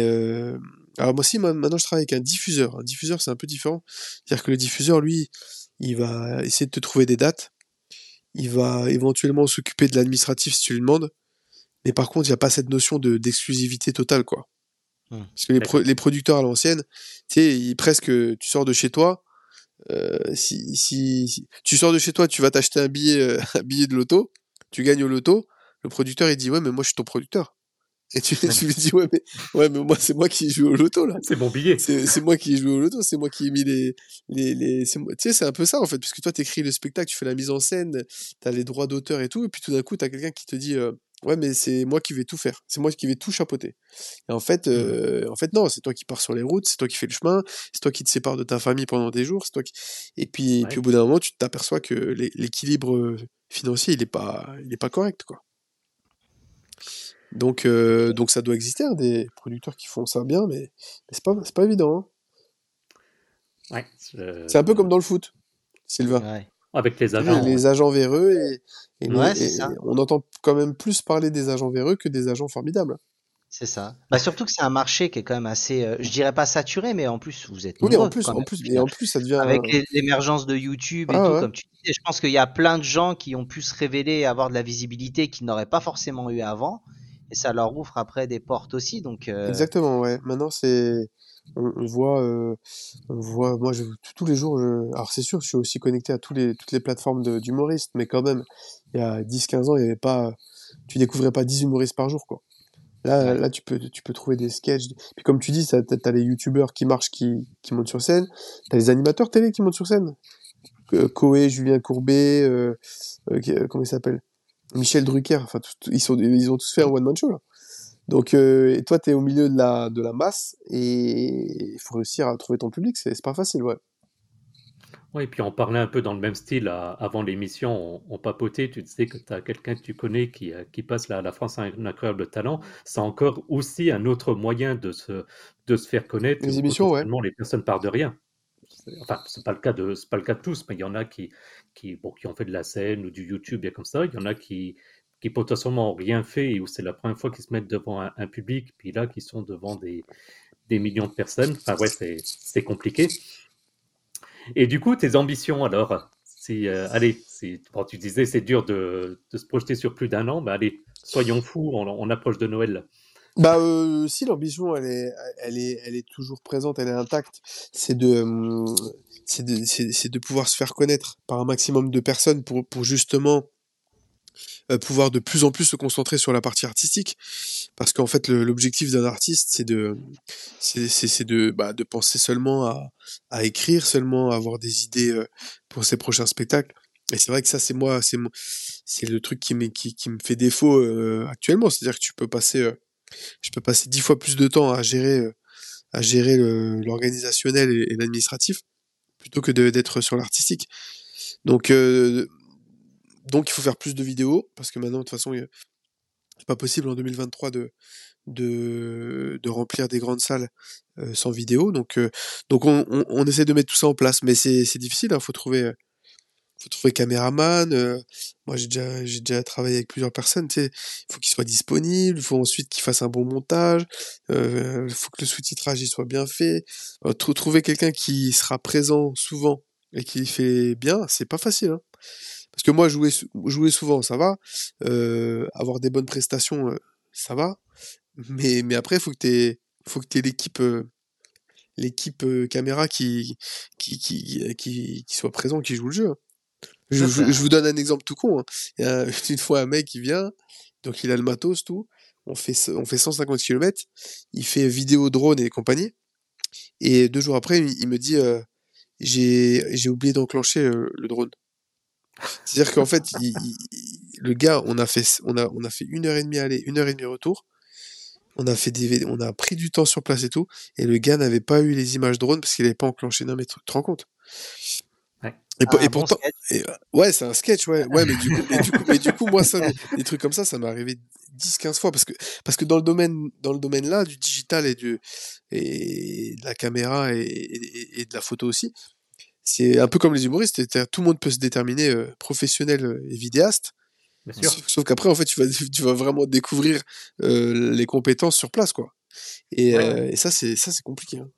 alors moi aussi maintenant je travaille avec un diffuseur. Un diffuseur c'est un peu différent. C'est-à-dire que le diffuseur lui il va essayer de te trouver des dates, il va éventuellement s'occuper de l'administratif si tu lui demandes, mais par contre, il n'y a pas cette notion de d'exclusivité totale, quoi. Mmh. Parce que les, les producteurs à l'ancienne, tu sais, presque, tu sors de chez toi, euh, si, si, tu sors de chez toi, tu vas t'acheter un billet, euh, un billet de loto, tu gagnes au loto, le producteur il dit ouais mais moi je suis ton producteur. Et tu, lui dis, ouais, mais, ouais, mais moi, c'est moi qui joue au loto, là. C'est mon billet. C'est moi qui joue au loto, c'est moi qui ai mis les, les, les tu sais, c'est un peu ça, en fait, puisque toi, t'écris le spectacle, tu fais la mise en scène, t'as les droits d'auteur et tout, et puis tout d'un coup, t'as quelqu'un qui te dit, euh, ouais, mais c'est moi qui vais tout faire. C'est moi qui vais tout chapeauter. Et en fait, mmh. euh, en fait, non, c'est toi qui pars sur les routes, c'est toi qui fais le chemin, c'est toi qui te sépares de ta famille pendant des jours, c'est toi qui, et puis, et puis au bout d'un moment, tu t'aperçois que l'équilibre financier, il est pas, il est pas correct, quoi. Donc, euh, donc ça doit exister, hein, des producteurs qui font ça bien, mais, mais c'est pas, pas évident. Hein. C'est un peu comme dans le foot, Sylvain. Avec les agents. Les, agents véreux, et, on entend quand même plus parler des agents véreux que des agents formidables. C'est ça. Bah surtout que c'est un marché qui est quand même assez, euh, je dirais pas saturé, mais en plus vous êtes. Oui, en plus, en plus, et en plus ça devient. Avec l'émergence de YouTube et ah, tout, comme tu disais, je pense qu'il y a plein de gens qui ont pu se révéler, et avoir de la visibilité qu'ils n'auraient pas forcément eu avant et ça leur ouvre après des portes aussi. Donc euh, exactement, ouais. Maintenant c'est on, voit, euh, on voit, moi je, tous les jours, je, alors c'est sûr, je suis aussi connecté à tous les, toutes les plateformes d'humoristes, mais quand même, il y a 10-15 ans, il y avait pas, tu découvrais pas 10 humoristes par jour, quoi. Là, là, tu peux, tu peux trouver des sketchs. Puis comme tu dis, t'as as les youtubeurs qui marchent, qui, qui montent sur scène. T'as les animateurs télé qui montent sur scène. Koé, Julien Courbet, euh, euh comment il s'appelle? Michel Drucker, enfin, ils, sont, ils ont tous fait un one-man show, là. Donc, euh, et toi, tu es au milieu de la, de la masse et il faut réussir à trouver ton public, c'est pas facile, ouais. Oui, et puis on parlait un peu dans le même style avant l'émission, on, papotait, tu disais que tu as quelqu'un que tu connais qui, euh, qui passe la, la France a un incroyable talent, c'est encore aussi un autre moyen de se, de se faire connaître. Les émissions, ouais. Les personnes partent de rien. Enfin, c'est pas pas le cas de tous, mais il y en a qui, qui, bon, qui ont fait de la scène ou du YouTube, et comme ça. Il y en a qui, qui potentiellement n'ont rien fait et où c'est la première fois qu'ils se mettent devant un, public, puis là, qui sont devant des, des millions de personnes. Enfin, ouais, c'est compliqué. Et du coup, tes ambitions, alors si, euh, Allez, bon, tu disais c'est dur de, de, se projeter sur plus d'un an, mais allez, soyons fous, on approche de Noël. Bah euh, si l'ambition elle est elle est elle est toujours présente, elle est intacte, c'est de c'est de c'est de pouvoir se faire connaître par un maximum de personnes pour pour justement euh, pouvoir de plus en plus se concentrer sur la partie artistique. Parce qu'en fait l'objectif d'un artiste c'est de c'est de bah, de penser seulement à à écrire seulement à avoir des idées euh, pour ses prochains spectacles. Et c'est vrai que ça c'est moi c'est c'est le truc qui me qui, qui me fait défaut euh, actuellement. C'est-à-dire que tu peux passer je peux passer dix fois plus de temps à gérer, euh, à gérer l'organisationnel et, l'administratif plutôt que d'être sur l'artistique. Donc, euh, donc il faut faire plus de vidéos parce que maintenant de toute façon c'est pas possible en 2023 de de, remplir des grandes salles sans vidéo. Donc, donc on, on, essaie de mettre tout ça en place, mais c'est difficile. Il hein, faut trouver faut trouver caméraman. Euh, moi, j'ai déjà, j'ai déjà travaillé avec plusieurs personnes. Tu sais, il faut qu'il soit disponible. Il faut ensuite qu'il fasse un bon montage. Euh, il faut que le sous-titrage il soit bien fait. Euh, trouver quelqu'un qui sera présent souvent et qui fait bien, c'est pas facile. Hein. Parce que moi, jouer, jouer souvent, ça va. Euh, avoir des bonnes prestations, ça va. Mais, mais après, faut que tu faut que aies l'équipe l'équipe caméra qui qui, qui, qui, qui, soit présent, qui joue le jeu. Je, vous donne un exemple tout con. Hein. Il y a une fois un mec qui vient, donc il a le matos, tout. On fait, on fait 150 km. Il fait vidéo drone et compagnie. Et deux jours après, il me dit euh, j'ai oublié d'enclencher euh, le drone. C'est-à-dire qu'en fait, le gars, on a fait, on a, on a fait une heure et demie aller, une heure et demie retour. On a fait des, on a pris du temps sur place et tout. Et le gars n'avait pas eu les images drone parce qu'il n'avait pas enclenché. Non mais tu te rends compte? Et, pourtant, euh, ouais, c'est un sketch, ouais, ouais, mais du coup, mais du coup, mais du coup moi, ça, des trucs comme ça, ça m'est arrivé 10, 15 fois parce que, parce que dans le domaine, dans le domaine là, du digital et du, et de la caméra et, et, de la photo aussi, c'est un peu comme les humoristes, tout le monde peut se déterminer euh, professionnel euh, et vidéaste. Bien sûr. Sauf, qu'après, en fait, tu vas, tu vas vraiment découvrir euh, les compétences sur place, quoi. Et, et ça, c'est, ça, c'est compliqué. Hein.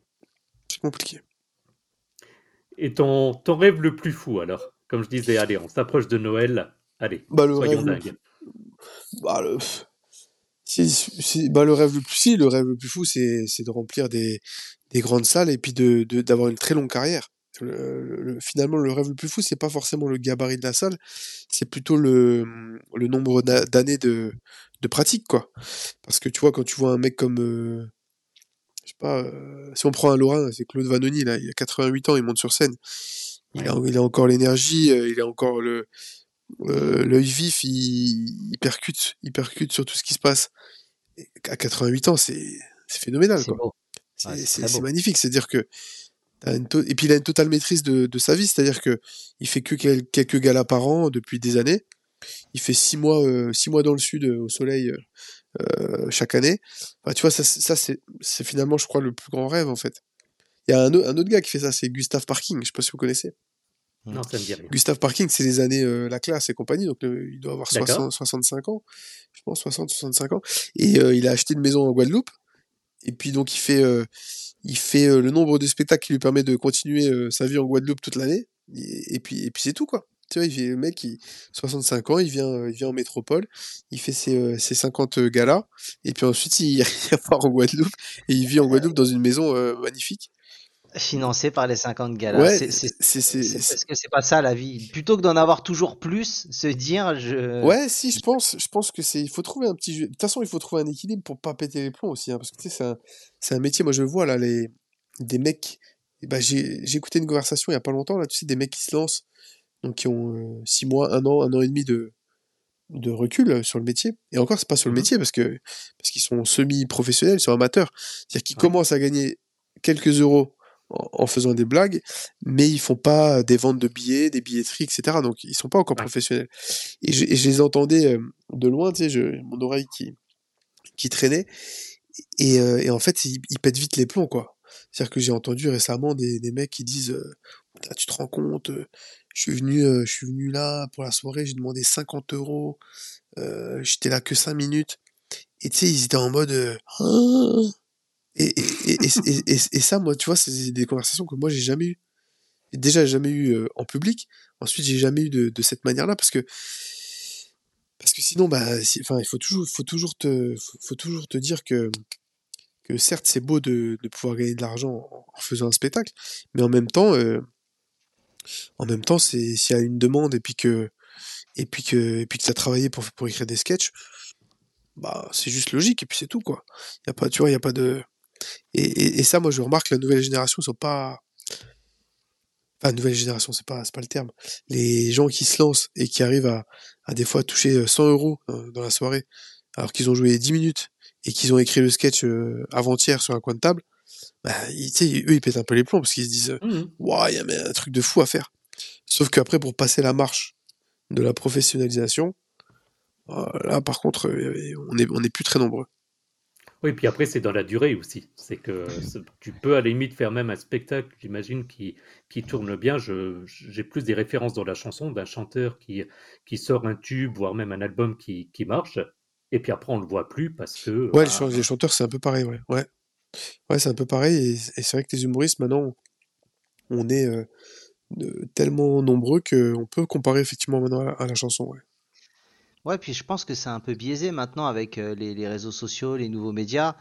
C'est compliqué. Et ton, ton rêve le plus fou, alors Comme je disais, allez, on s'approche de Noël. Allez, bah, le soyons rêve dingues. Bah, le... Si, bah, le rêve le plus si, le rêve le plus fou, c'est de remplir des, des grandes salles et puis d'avoir de, d'avoir une très longue carrière. Le, finalement, le rêve le plus fou, c'est pas forcément le gabarit de la salle, c'est plutôt le, le nombre d'années de, de pratique, quoi. Parce que tu vois, quand tu vois un mec comme, euh, je sais pas, euh, si on prend un Lorrain, c'est Claude Vanoni, là, il a 88 ans, il monte sur scène. Il, a, il a, encore l'énergie, euh, il a encore le euh, l'œil vif, il, percute, il percute sur tout ce qui se passe. à 88 ans, c'est phénoménal. C'est magnifique. C'est-à-dire que et puis il a une totale maîtrise de, de sa vie, c'est-à-dire que il fait que quelques galas par an depuis des années. Il fait six mois, six mois dans le sud au soleil euh, chaque année. tu vois, ça, ça c'est finalement, je crois, le plus grand rêve en fait. Il y a un, un, autre gars qui fait ça, c'est Gustave Parking. Je sais pas si vous connaissez. Non, ça me dit rien. Gustave Parking, c'est les années euh, la classe et compagnie, donc il doit avoir 60, 65 ans, je pense 60, 65 ans. Et euh, il a acheté une maison en Guadeloupe. Et puis donc il fait, il fait le nombre de spectacles qui lui permet de continuer sa vie en Guadeloupe toute l'année. Et, puis, et puis c'est tout quoi. Tu vois, le mec, il, 65 ans, il vient, il vient en métropole, il fait ses, ses 50 galas, et puis ensuite il, il part en Guadeloupe, et il vit en Guadeloupe dans une maison magnifique. Financé par les 50 galas. Ouais, c'est parce que c'est pas ça la vie. Plutôt que d'en avoir toujours plus, se dire je. Ouais, si, je pense, je pense que c'est. Il faut trouver un petit. De toute façon, il faut trouver un équilibre pour pas péter les plombs aussi, hein, parce que tu sais, c'est un, un, métier. Moi, je vois là les des mecs. Bah, j'ai écouté une conversation il y a pas longtemps là, tu sais, des mecs qui se lancent donc qui ont 6 mois, 1 an, 1 an et demi de, de recul sur le métier. Et encore, c'est pas sur le mmh métier parce que parce qu'ils sont semi-professionnels, ils sont amateurs. C'est-à-dire qu'ils commencent à gagner quelques euros en, faisant des blagues, mais ils font pas des ventes de billets, des billetteries, etc. Donc ils sont pas encore professionnels. Et je, les entendais de loin, tu sais, je, mon oreille qui qui traînait. Et, et en fait, ils, pètent vite les plombs, quoi. C'est-à-dire que j'ai entendu récemment des, des mecs qui disent tu te rends compte, je suis venu, je suis venu là pour la soirée, j'ai demandé 50 euros, euh, j'étais là que 5 minutes. Et tu sais, ils étaient en mode. «Ah!» et, et, et, et, ça, moi, tu vois, c'est des conversations que moi, j'ai jamais eu. Déjà, jamais eu en public. Ensuite, j'ai jamais eu de, de cette manière-là parce que. Parce que sinon, bah, enfin, il faut toujours, faut toujours te, faut, toujours te dire que, que certes, c'est beau de, de pouvoir gagner de l'argent en, faisant un spectacle, mais en même temps, euh, en même temps, s'il y a une demande et puis que et puis que et travaillé pour écrire des sketchs, bah c'est juste logique et puis c'est tout quoi. Y a pas tu vois, y a pas de et, et, ça moi je remarque la nouvelle génération sont pas enfin nouvelle génération, c'est pas pas le terme. Les gens qui se lancent et qui arrivent à à des fois toucher 100 euros dans la soirée alors qu'ils ont joué 10 minutes et qu'ils ont écrit le sketch euh, avant-hier sur un coin de table, bah, ils, eux, ils pètent un peu les plombs parce qu'ils se disent, mmh il y a un truc de fou à faire. Sauf qu'après, pour passer la marche de la professionnalisation, euh, là, par contre, euh, on est, on est plus très nombreux. Oui, puis après, c'est dans la durée aussi. C'est que tu peux à la limite faire même un spectacle, j'imagine, qui, qui tourne bien. J'ai plus des références dans la chanson d'un chanteur qui, qui sort un tube, voire même un album qui, qui marche. Et puis après, on le voit plus parce que. Ouais, les, chanteurs, c'est un peu pareil, ouais. Ouais, ouais c'est un peu pareil. Et, c'est vrai que les humoristes, maintenant, on est euh, tellement nombreux qu'on peut comparer effectivement maintenant à, la chanson, ouais. Ouais, puis je pense que c'est un peu biaisé maintenant avec euh, les, réseaux sociaux, les nouveaux médias.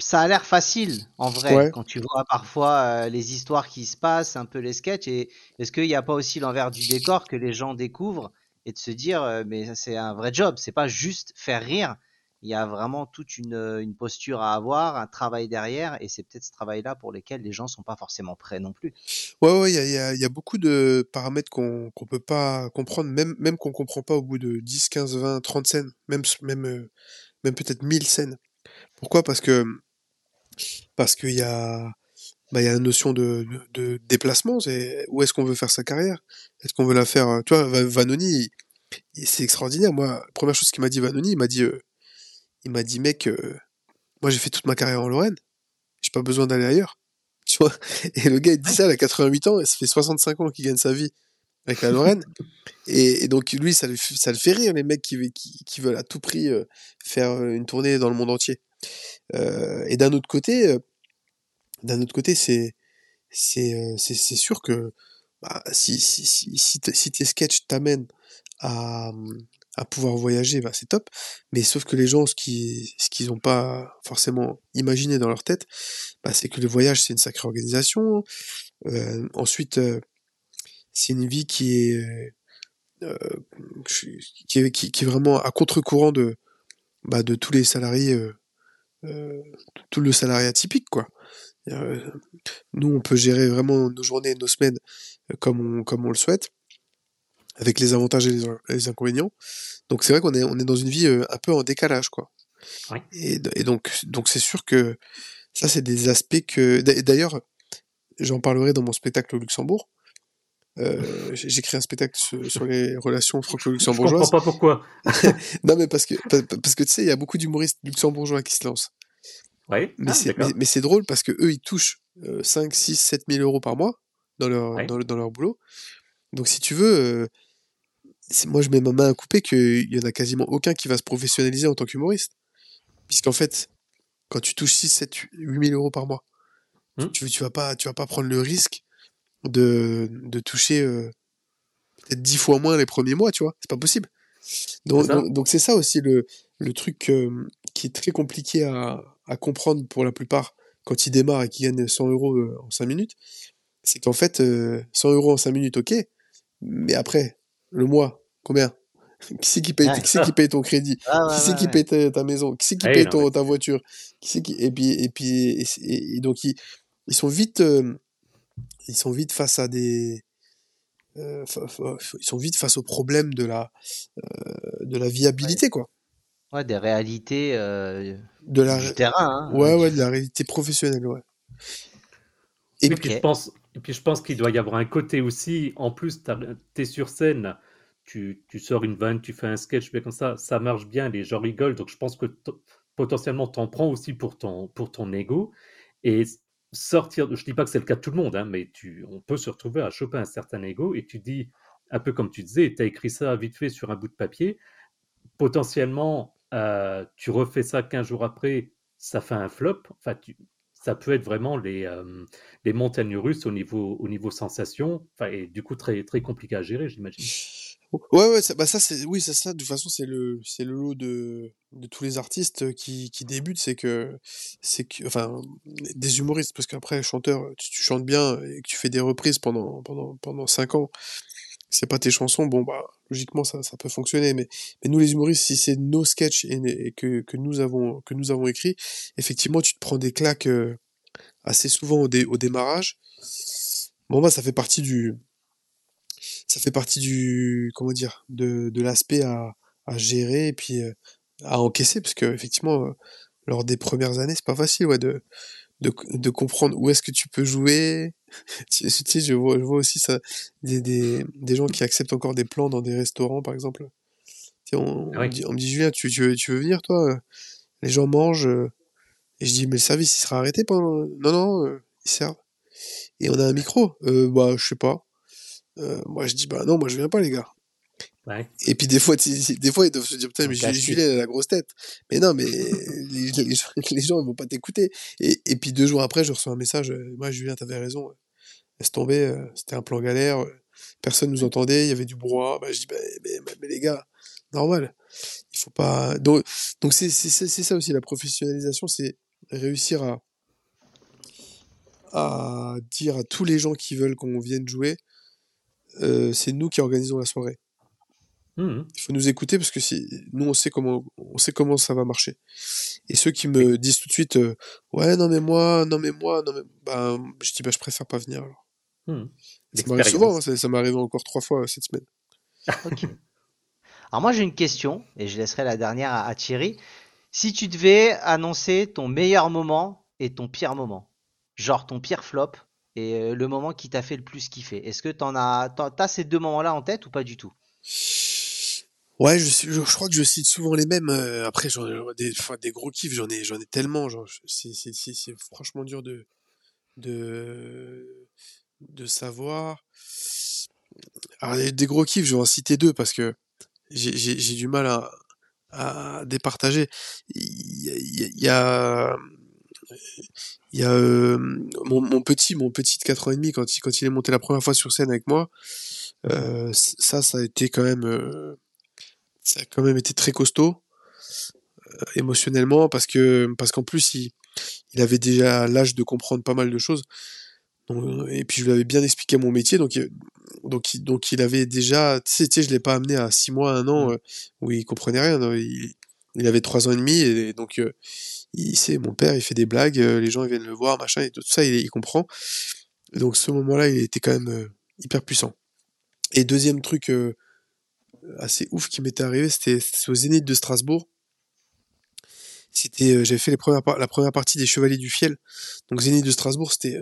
Ça a l'air facile en vrai quand tu vois parfois euh, les histoires qui se passent, un peu les sketchs. Et est-ce qu'il n'y a pas aussi l'envers du décor que les gens découvrent et de se dire euh, mais c'est un vrai job, c'est pas juste faire rire, il y a vraiment toute une, une, posture à avoir, un travail derrière, et c'est peut-être ce travail-là pour lequel les gens sont pas forcément prêts non plus. Ouais, ouais, il y a, y, y a, beaucoup de paramètres qu'on qu'on peut pas comprendre, même, même qu'on comprend pas au bout de 10, 15, 20, 30 scènes, même, même, euh, même peut-être 1000 scènes. Pourquoi? Parce que parce qu'il y a bah, il y a la notion de, de, déplacement, où est-ce qu'on veut faire sa carrière? Est-ce qu'on veut la faire Tu vois, Vanoni, c'est extraordinaire. Moi, première chose qu'il m'a dit Vanoni, il m'a dit, euh, il m'a dit, mec, euh, moi j'ai fait toute ma carrière en Lorraine, j'ai pas besoin d'aller ailleurs. Tu vois? Et le gars, il dit ça, il a 88 ans, et ça fait 65 ans qu'il gagne sa vie avec la Lorraine. Et, donc lui, ça le, ça le fait rire, les mecs qui, qui, qui veulent à tout prix euh, faire une tournée dans le monde entier. et d'un autre côté, d'un autre côté, c'est c'est c'est sûr que bah, si si si si, tes sketchs t'amènent à à pouvoir voyager, bah, c'est top. Mais sauf que les gens, ce qu'ils ce n'ont pas forcément imaginé dans leur tête, bah, c'est que le voyage, c'est une sacrée organisation. Euh, ensuite, euh, c'est une vie qui est, euh, qui est, vraiment à contre-courant de, bah, de tous les salariés, euh, euh, tout le salariat atypique, quoi. Euh, nous, on peut gérer vraiment nos journées, nos semaines comme on, comme on le souhaite avec les avantages et les, inconvénients. Donc c'est vrai qu'on est, on est dans une vie euh, un peu en décalage, quoi. Et, donc, donc c'est sûr que ça, c'est des aspects que. D'ailleurs, j'en parlerai dans mon spectacle au Luxembourg. Euh, J'écris un spectacle sur, les relations franco-luxembourgeoises. Je comprends pas pourquoi. non, mais parce que, parce que tu sais, il y a beaucoup d'humoristes luxembourgeois qui se lancent. Ouais. Mais ah, c'est drôle parce que eux, ils touchent 5, 6, 7 000 euros par mois dans leur, dans, dans, leur boulot. Donc, si tu veux, euh, moi je mets ma main à couper qu'il y en a quasiment aucun qui va se professionnaliser en tant qu'humoriste. Puisqu'en fait, quand tu touches 6, 7, 8 000 euros par mois, mmh. tu, tu, vas pas, tu vas pas prendre le risque de, de toucher euh, peut-être 10 fois moins les premiers mois, tu vois. C'est pas possible. Donc donc c'est ça aussi le, le truc euh, qui est très compliqué à, à, comprendre pour la plupart quand ils démarrent et qu'ils gagnent 100 euros euh, en 5 minutes. C'est qu'en fait, 100 euros en 5 minutes, ok, mais après, le mois, combien? Qui c'est qui paye, qui, qui paye ton crédit? Ah, Qui c'est qui paye ta, maison? Qui c'est qui paye ton, ta voiture? Qui qui... Et puis, et puis et, donc ils, ils, sont vite, euh, ils sont vite face à des, euh, ils sont vite face au problème de la, euh, de la viabilité, quoi. Ouais, des réalités de la... du terrain. Hein, ouais, ouais, de la réalité professionnelle, ouais. Et puis, je pense, et puis je pense qu'il doit y avoir un côté aussi, en plus, tu es sur scène, tu, tu, sors une vanne, tu fais un sketch, mais comme ça, ça marche bien, les gens rigolent, donc je pense que potentiellement t'en prends aussi pour ton, pour ton ego. Et sortir, je dis pas que c'est le cas de tout le monde, hein, mais tu, on peut se retrouver à choper un certain ego et tu dis, un peu comme tu disais, tu as écrit ça vite fait sur un bout de papier, potentiellement, euh, tu refais ça 15 jours après, ça fait un flop, enfin, tu, ça peut être vraiment les, euh, les montagnes russes au niveau, au niveau sensation, et du coup très, très compliqué à gérer, j'imagine. Ouais, ouais, ça, bah ça c'est, oui, c'est ça. De toute façon, c'est le, c'est le lot de, de tous les artistes qui, qui débutent, c'est que, c'est que, enfin, des humoristes, parce qu'après, chanteur, tu, tu, chantes bien et que tu fais des reprises pendant, pendant, pendant cinq ans, c'est pas tes chansons, bon, bah, logiquement, ça, ça peut fonctionner, mais, mais nous, les humoristes, si c'est nos sketchs et, que, que nous avons, que nous avons effectivement, tu te prends des claques euh, assez souvent au, au démarrage. Bon, bah, ça fait partie du, ça fait partie du, comment dire, de, de l'aspect à, à gérer et puis euh, à encaisser, parce que, effectivement, euh, lors des premières années, c'est pas facile, ouais, de, de, de comprendre où est-ce que tu peux jouer. tu sais, je vois, je vois aussi ça, des, des, des gens qui acceptent encore des plans dans des restaurants, par exemple. On, ah on, me dit, on, me dit, Julien, tu, tu, veux, tu veux venir, toi? Les gens mangent, Et je dis, mais le service, il sera arrêté pendant. Non, non, euh, ils servent. Et on a un micro. Euh, bah, je sais pas. Euh, moi, je dis, bah non, moi, je viens pas, les gars. Ouais. Et puis des fois, des fois, ils doivent se dire, putain, mais Julien a la grosse tête. Mais non, mais les, les, gens, les gens, ils vont pas t'écouter. Et, et puis deux jours après, je reçois un message, moi, Julien, t'avais raison. Laisse tomber, c'était un plan galère. Personne nous entendait, il y avait du brouhaha. Bah, je dis, bah, mais, mais les gars, normal. Il faut pas. Donc, donc c'est ça aussi la professionnalisation, c'est réussir à à dire à tous les gens qui veulent qu'on vienne jouer, euh, c'est nous qui organisons la soirée. Mmh Il faut nous écouter parce que si nous on sait comment on sait comment ça va marcher. Et ceux qui me disent tout de suite euh, ouais non mais moi non mais moi non mais bah je dis bah je préfère pas venir alors. Mmh. Ça m'arrive souvent, hein, ça, ça m'est arrivé encore trois fois cette semaine. Alors moi j'ai une question, et je laisserai la dernière à, Thierry. Si tu devais annoncer ton meilleur moment et ton pire moment, genre ton pire flop et euh, le moment qui t'a fait le plus kiffer, est-ce que tu as, as ces deux moments-là en tête ou pas du tout? Ouais, je, je, crois que je cite souvent les mêmes. Euh, après, j'en des, des gros kiffs, j'en ai, j'en ai tellement. c'est, franchement dur de, de, de savoir. Alors, des gros kiffs, je vais en citer deux parce que j'ai du mal à, à départager. Il y a, il y a, euh, mon, petit, mon petit de 4 ans et demi, quand il, est monté la première fois sur scène avec moi, euh, ça, ça a été quand même, ça a quand même été très costaud euh, émotionnellement parce que parce qu'en plus il, il avait déjà l'âge de comprendre pas mal de choses. et puis je lui avais bien expliqué mon métier, donc donc, donc il avait déjà, tu sais, je l'ai pas amené à 6 mois, 1 an, euh, où il comprenait rien. il, il, avait 3 ans et demi, et donc euh, il sait, mon père, il fait des blagues, euh, les gens ils viennent le voir, machin, et tout ça, il, il comprend. donc ce moment-là, il était quand même hyper puissant. Et deuxième truc assez ouf qui m'était arrivé, c'était au Zénith de Strasbourg. C'était, j'avais fait la première partie des Chevaliers du Fiel. Donc Zénith de Strasbourg, c'était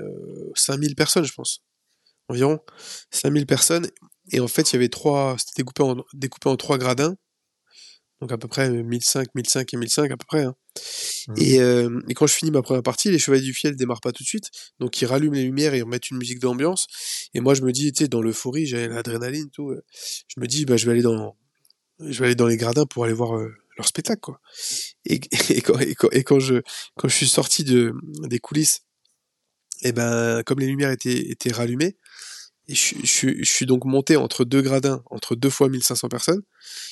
5000 personnes, je pense environ 5000 personnes. Et en fait, il y avait trois, c'était découpé en, découpé en trois gradins. Donc à peu près 1005, 1005 et 1005 à peu près. Hein. Mmh. Et, euh, et, quand je finis ma première partie, les Chevaliers du Fiel démarrent pas tout de suite. Donc ils rallument les lumières et ils remettent une musique d'ambiance. Et moi je me dis, tu sais, dans l'euphorie, j'avais l'adrénaline, tout. Euh, je me dis, bah je vais aller dans, je vais aller dans les gradins pour aller voir euh, leur spectacle, quoi. Et, et, quand, et, quand, et quand je, quand je suis sorti de, des coulisses, et ben, comme les lumières étaient, étaient rallumées, et je, je, je, suis donc monté entre deux gradins, entre deux fois 1500 personnes,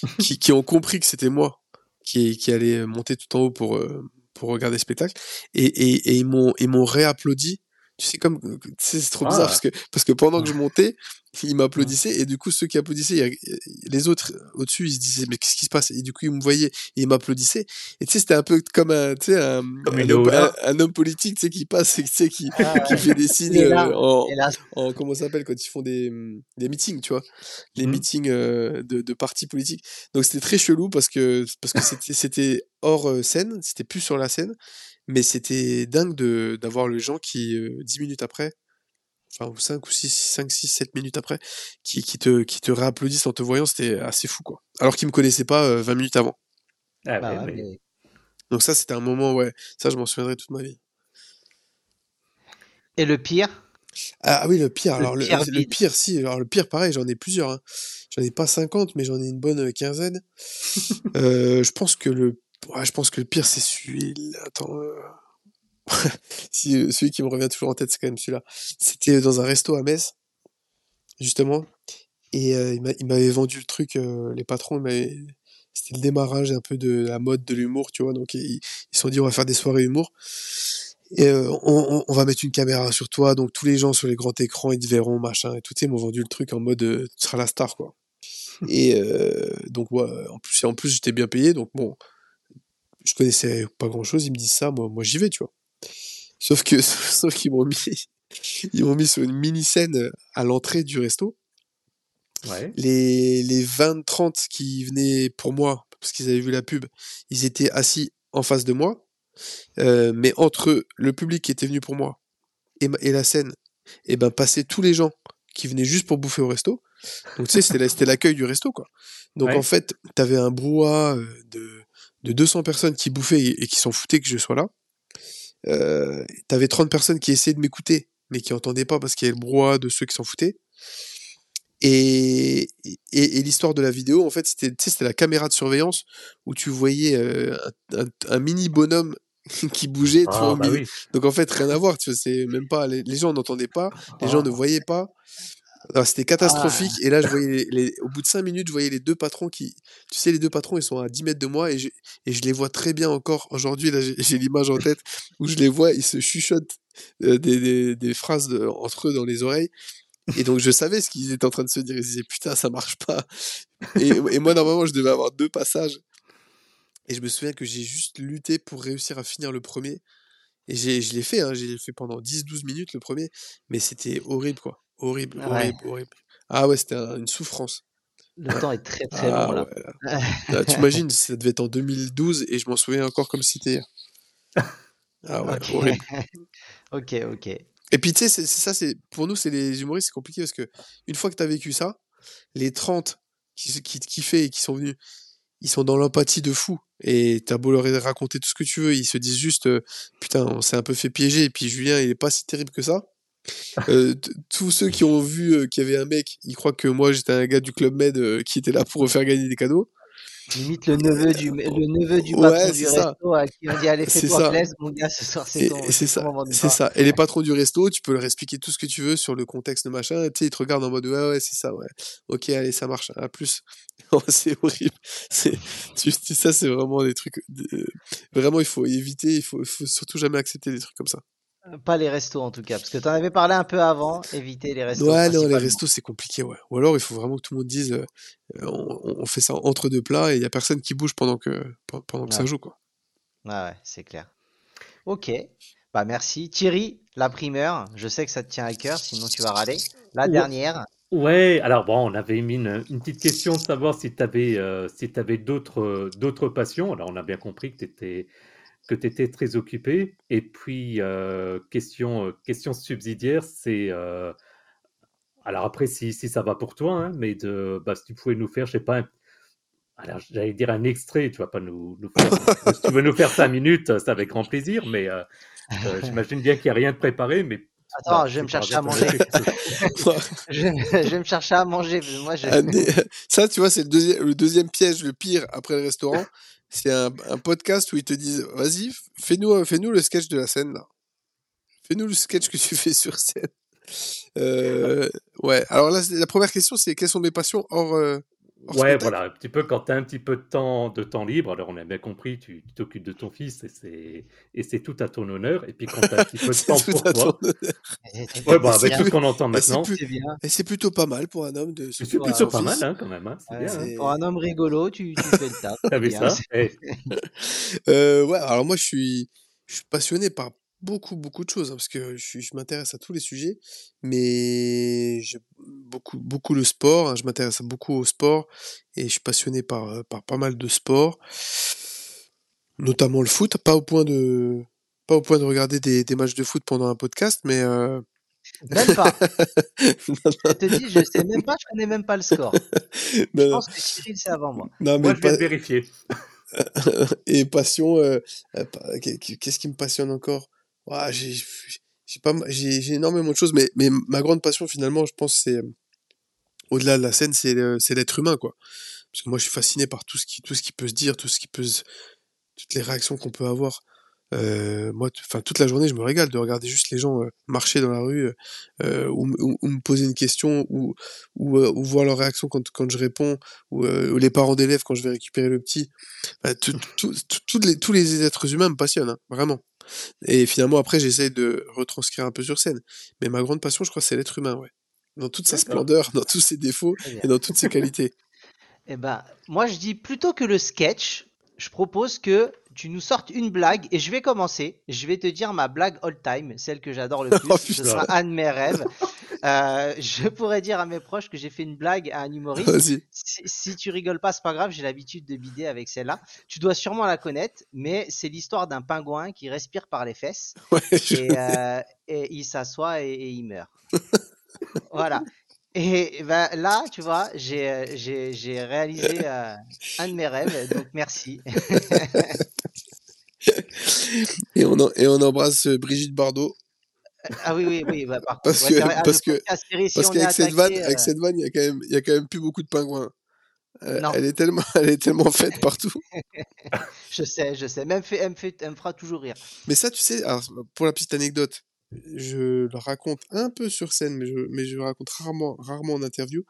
qui, qui ont compris que c'était moi qui, qui allait monter tout en haut pour, euh, pour regarder le spectacle. Et, et, et ils m'ont, réapplaudi tu sais comme c'est trop bizarre ah. parce que parce que pendant que je montais ils m'applaudissaient et du coup ceux qui applaudissaient les autres au-dessus ils se disaient mais qu'est-ce qui se passe? Et du coup ils me voyaient et ils m'applaudissaient. Et tu sais c'était un peu comme un tu sais un, un, homme, politique tu sais qui passe tu sais qui, ah. qui fait des signes euh, en, en, comment ça s'appelle quand ils font des des meetings tu vois? Les mmh. meetings euh, de, de partis politiques. Donc c'était très chelou parce que parce que c'était c'était hors euh, scène c'était plus sur la scène mais c'était dingue de d'avoir les gens qui, euh, 10 minutes après, enfin, 5 ou 6, 5, 6, 7 minutes après, qui, qui, te, qui te réapplaudissent en te voyant, c'était assez fou, quoi. Alors qu'ils me connaissaient pas euh, 20 minutes avant. Ah, bah, ouais, Donc ça, c'était un moment, ouais, ça, je m'en souviendrai toute ma vie. Et le pire? Ah, ah oui, le pire. alors, le, le, pire, si. Alors, le pire, pareil, j'en ai plusieurs. Hein. J'en ai pas 50, mais j'en ai une bonne quinzaine. euh, je pense que le Ouais, je pense que le pire, c'est celui Attends. Euh... si, euh, celui qui me revient toujours en tête, c'est quand même celui-là. C'était dans un resto à Metz, justement. Et euh, il m'avait vendu le truc, euh, les patrons, c'était le démarrage un peu de la mode de l'humour, tu vois. Donc ils se sont dit, on va faire des soirées humour. Et on, on, va mettre une caméra sur toi, donc tous les gens sur les grands écrans, ils te verront, machin, et tout. Ils m'ont vendu le truc en mode, tu seras la star, quoi. et donc, ouais, en plus, en plus j'étais bien payé, donc bon, je connaissais pas grand chose, ils me disent ça, moi, moi j'y vais, tu vois. Sauf que, sauf qu'ils m'ont mis, ils m'ont mis sur une mini scène à l'entrée du resto. Ouais. Les, les 20-30 qui venaient pour moi, parce qu'ils avaient vu la pub, ils étaient assis en face de moi. Euh, mais entre le public qui était venu pour moi et, et la scène, et eh ben passaient tous les gens qui venaient juste pour bouffer au resto. Donc tu sais, c'était l'accueil du resto, quoi. Donc en fait, t'avais un brouhaha euh, de de 200 personnes qui bouffaient et, qui s'en foutaient que je sois là. Euh, t'avais 30 personnes qui essayaient de m'écouter, mais qui entendaient pas parce qu'il y avait le brouhaha de ceux qui s'en foutaient. Et, et, l'histoire de la vidéo, en fait, c'était, c'était la caméra de surveillance où tu voyais euh, un, mini bonhomme qui bougeait. Ah, bah Donc en fait, rien à voir. Tu vois, c'est même pas les, gens n'entendaient pas, les gens ne voyaient pas. C'était catastrophique. Ah. Et là, je voyais les, au bout de 5 minutes, je voyais les deux patrons qui. Tu sais, les deux patrons, ils sont à 10 mètres de moi et je, et je les vois très bien encore aujourd'hui. Là, j'ai l'image en tête où je les vois, ils se chuchotent euh, des, des, des, phrases entre eux dans les oreilles. Et donc, je savais ce qu'ils étaient en train de se dire. Ils se disaient, putain, ça marche pas. Et, et moi, normalement, je devais avoir deux passages. Et je me souviens que j'ai juste lutté pour réussir à finir le premier. Et je l'ai fait, hein, j'ai fait pendant 10-12 minutes le premier, mais c'était horrible, quoi. Horrible, horrible, horrible. Ah ouais, c'était une souffrance. Le temps est très très ah long là. Tu imagines, ça devait être en 2012 et je m'en souviens encore comme c'était Ah ouais, horrible. ok, ok. Et puis tu sais, c'est ça, c'est pour nous, c'est les humoristes, c'est compliqué parce que une fois que tu as vécu ça, les 30 qui, qui te kiffaient et qui sont venus, ils sont dans l'empathie de fou. Et t'as beau leur raconter tout ce que tu veux, ils se disent juste, putain, on s'est un peu fait piéger, et puis Julien, il est pas si terrible que ça. Euh, tous ceux qui ont vu euh, qu'il y avait un mec, ils croient que moi j'étais un gars du Club Med euh, qui était là pour faire gagner des cadeaux. Limite le neveu du, le neveu du patron du resto à qui on dit allez fais-toi plaisir mon gars ce soir c'est ton c'est ça c'est ça. Et les patrons du resto tu peux leur expliquer tout ce que tu veux sur le contexte de machin et tu sais ils te regardent en mode ouais ouais c'est ça ouais. Ok allez ça marche à plus. Oh, c'est horrible. C'est ça c'est vraiment des trucs vraiment il faut éviter il faut, il faut surtout jamais accepter des trucs comme ça pas les restos en tout cas, parce que tu en avais parlé un peu avant, éviter les restos. Ouais, non, les restos c'est compliqué, ouais. Ou alors il faut vraiment que tout le monde dise euh, on, fait ça entre deux plats et il y a personne qui bouge pendant que, pendant que ça joue, quoi. Ouais, ouais, c'est clair. Ok, bah merci. Thierry, la primeur, je sais que ça te tient à cœur, sinon tu vas râler. La dernière. Ouais, alors bon, on avait mis une, petite question de savoir si tu avais, euh, si avais d'autres, d'autres passions. Alors on a bien compris que tu étais que tu étais très occupé. Et puis, euh, question, euh, question subsidiaire, c'est. Euh, alors après, si, si, ça va pour toi, hein, mais de, bah, si tu pouvais nous faire, je sais pas, alors j'allais dire un extrait, tu vas pas nous, nous faire. si tu veux nous faire cinq minutes, c'est avec grand plaisir, mais j'imagine bien qu'il n'y a rien de préparé, mais Attends, je vais me chercher à manger. je, vais me chercher à manger. Moi, je... Ça, tu vois, c'est le deuxième, le deuxième piège, le pire après le restaurant. C'est un, podcast où ils te disent vas-y, fais-nous euh, fais -nous le sketch de la scène là. Fais-nous le sketch que tu fais sur scène. Euh, ouais, alors là, la première question, c'est quelles sont mes passions hors, euh, Ouais, voilà, un petit peu quand tu as un petit peu de temps, de temps libre, alors on a bien compris, tu t'occupes de ton fils et c'est, et c'est tout à ton honneur. Et puis quand tu as un petit peu de temps pour toi. Ouais, bah, avec tout ce qu'on entend maintenant. Et c'est plutôt pas mal pour un homme de. C'est plutôt pas mal, hein, quand même. Hein, bien, hein. Pour un homme rigolo, tu, tu fais le taf. T'avais ça? Eh. euh, Ouais, alors moi je suis, je suis passionné par beaucoup, beaucoup de choses, hein, parce que je, je m'intéresse à tous les sujets, mais beaucoup, beaucoup le sport, hein, je m'intéresse beaucoup au sport, et je suis passionné par, euh, par pas mal de sports, notamment le foot, pas au point de, pas au point de regarder des, des matchs de foot pendant un podcast, mais... Euh... Même pas. je te dis, je sais même pas, je connais même pas le score. je pense que Cyril sait avant moi. Non, mais moi, je vais vérifier. et passion, euh, euh, qu'est-ce qui me passionne encore? J'ai j'ai pas j'ai énormément de choses mais mais ma grande passion finalement je pense c'est au-delà de la scène c'est c'est l'être humain quoi. Parce que moi je suis fasciné par tout ce qui tout ce qui peut se dire tout ce qui peut toutes les réactions qu'on peut avoir. Euh, moi enfin toute la journée je me régale de regarder juste les gens euh, marcher dans la rue euh, ou, me poser une question ou ou, euh, voir leur réaction quand quand je réponds ou, les parents d'élèves quand je vais récupérer le petit. Tout, les tous les êtres humains me passionnent hein, vraiment et finalement, après, j'essaie de retranscrire un peu sur scène. Mais ma grande passion, je crois, c'est l'être humain, ouais. Dans toute sa splendeur, dans tous ses défauts et dans toutes ses qualités. Eh ben, moi, je dis plutôt que le sketch, je propose que tu nous sortes une blague et je vais commencer. Je vais te dire ma blague all time, celle que j'adore le oh, plus. Ce sera un de mes rêves. Euh, je pourrais dire à mes proches que j'ai fait une blague à un humoriste. Si, si, tu rigoles pas, c'est pas grave. J'ai l'habitude de bider avec celle-là. Tu dois sûrement la connaître, mais c'est l'histoire d'un pingouin qui respire par les fesses et, euh, et, il s'assoit et, et il meurt. voilà. Et ben, là, tu vois, j'ai, euh, réalisé euh, un de mes rêves, donc merci. et, on et on embrasse Brigitte Bardot. Ah oui, oui, oui. Bah, parce que, parce que, parce qu'avec cette vanne, avec cette vanne, il y a quand même, il y a quand même plus beaucoup de pingouins. elle est tellement, elle est tellement faite partout. je sais, je sais. Même fait, elle, me fait, elle me fera toujours rire. Mais ça, tu sais, alors, pour la petite anecdote, je le raconte un peu sur scène, mais je, mais je le raconte rarement, rarement en interview.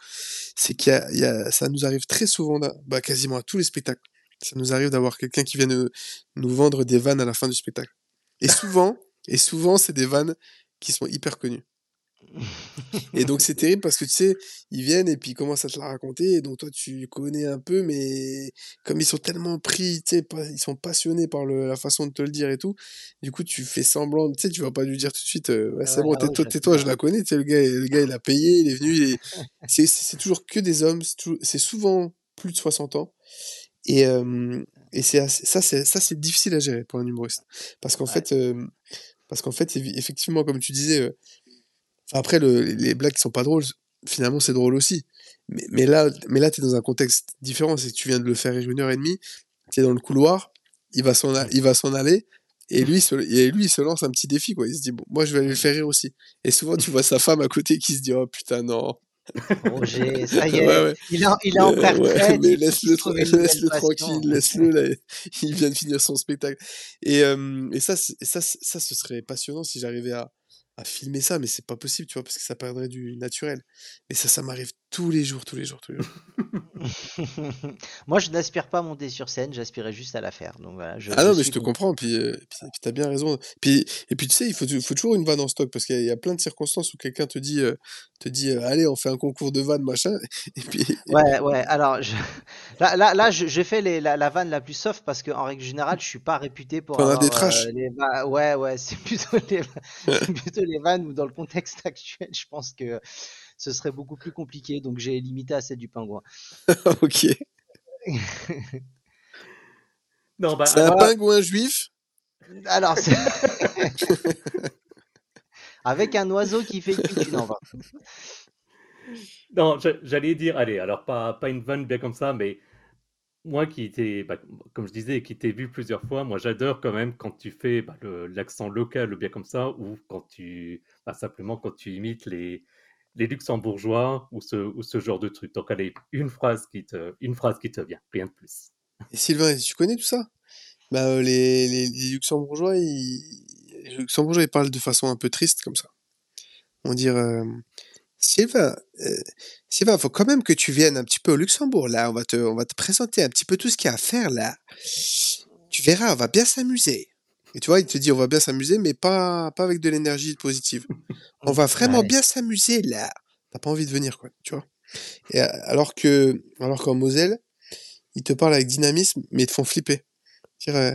C'est qu'il y, y a, ça nous arrive très souvent, bah, quasiment à tous les spectacles. Ça nous arrive d'avoir quelqu'un qui vient nous, nous vendre des vannes à la fin du spectacle. Et souvent, et souvent, c'est des vannes qui sont hyper connues. et donc c'est terrible parce que tu sais, ils viennent et puis ils commencent à te la raconter et donc toi tu connais un peu mais comme ils sont tellement pris, tu sais, ils sont passionnés par la façon de te le dire et tout, du coup tu fais semblant, tu sais, tu vas pas lui dire tout de suite, euh, c'est bon, tais-toi, tais-toi, je la connais, tu sais, le gars, le gars il a payé, il est venu, c'est toujours que des hommes, c'est souvent plus de 60 ans et, et c'est ça c'est ça c'est difficile à gérer pour un humoriste. Parce qu'en fait parce qu'en fait effectivement comme tu disais après, le, les blagues qui sont pas drôles, finalement, c'est drôle aussi. Mais, mais là, mais là, t'es dans un contexte différent. C'est que tu viens de le faire une heure et demie. T'es dans le couloir. Il va s'en, il va s'en aller. Et lui, se, et lui, il se lance un petit défi, quoi. Il se dit, bon, moi, je vais aller le faire rire aussi. Et souvent, tu vois sa femme à côté qui se dit, oh putain, non. Roger, ça y est, il, a, il en mais laisse-le, tranquille, laisse-le, il vient de finir son spectacle. Et, euh, et ça, ça, ça, ce serait passionnant si j'arrivais à, à filmer ça, mais c'est pas possible, tu vois, parce que ça perdrait du naturel. Mais ça, ça m'arrive tous les jours, tous les jours, tous les jours. Moi, je n'aspire pas à monter sur scène, j'aspirais juste à la faire. Donc voilà, ah non, mais je te comprends, puis, euh, puis, t'as bien raison. Puis, et puis tu sais, il faut, faut toujours une vanne en stock, parce qu'il y, a plein de circonstances où quelqu'un te dit, euh, te dit euh, allez, on fait un concours de vannes, machin. Et puis... Ouais, ouais, alors je... là, là, fais les, la, vanne la plus soft, parce qu'en règle générale, je suis pas réputé pour. avoir, des trash. Ouais, ouais, c'est plutôt les... plutôt les vannes où dans le contexte actuel, je pense que ce serait beaucoup plus compliqué. Donc j'ai limité à celle du pingouin. ok. non, bah, c'est un pingouin juif? Alors, avec un oiseau qui fait non, va. Non, j'allais dire, allez, alors pas, pas une vanne bien comme ça, mais moi qui étais, bah, comme je disais, qui t'ai vu plusieurs fois, moi j'adore quand même quand tu fais bah, l'accent local bien comme ça, ou quand tu, bah, simplement quand tu imites les, les luxembourgeois ou ce, ou ce genre de truc. Donc allez, une phrase qui te, une phrase qui te vient, rien de plus. Sylvain, tu connais tout ça? Bah, euh, les, les, luxembourgeois, luxembourgeois, ils parlent de façon un peu triste comme ça. On dirait, euh, Sylvain, euh, Sylvain, faut quand même que tu viennes un petit peu au Luxembourg, là. On va te, on va te présenter un petit peu tout ce qu'il y a à faire, là. Tu verras, on va bien s'amuser. Et tu vois, il te dit, on va bien s'amuser, mais pas, pas avec de l'énergie positive. On va vraiment bien s'amuser, là. T'as pas envie de venir, quoi, tu vois. Et euh, alors que, alors qu'en Moselle, ils te parlent avec dynamisme, mais ils te font flipper. Dire, euh,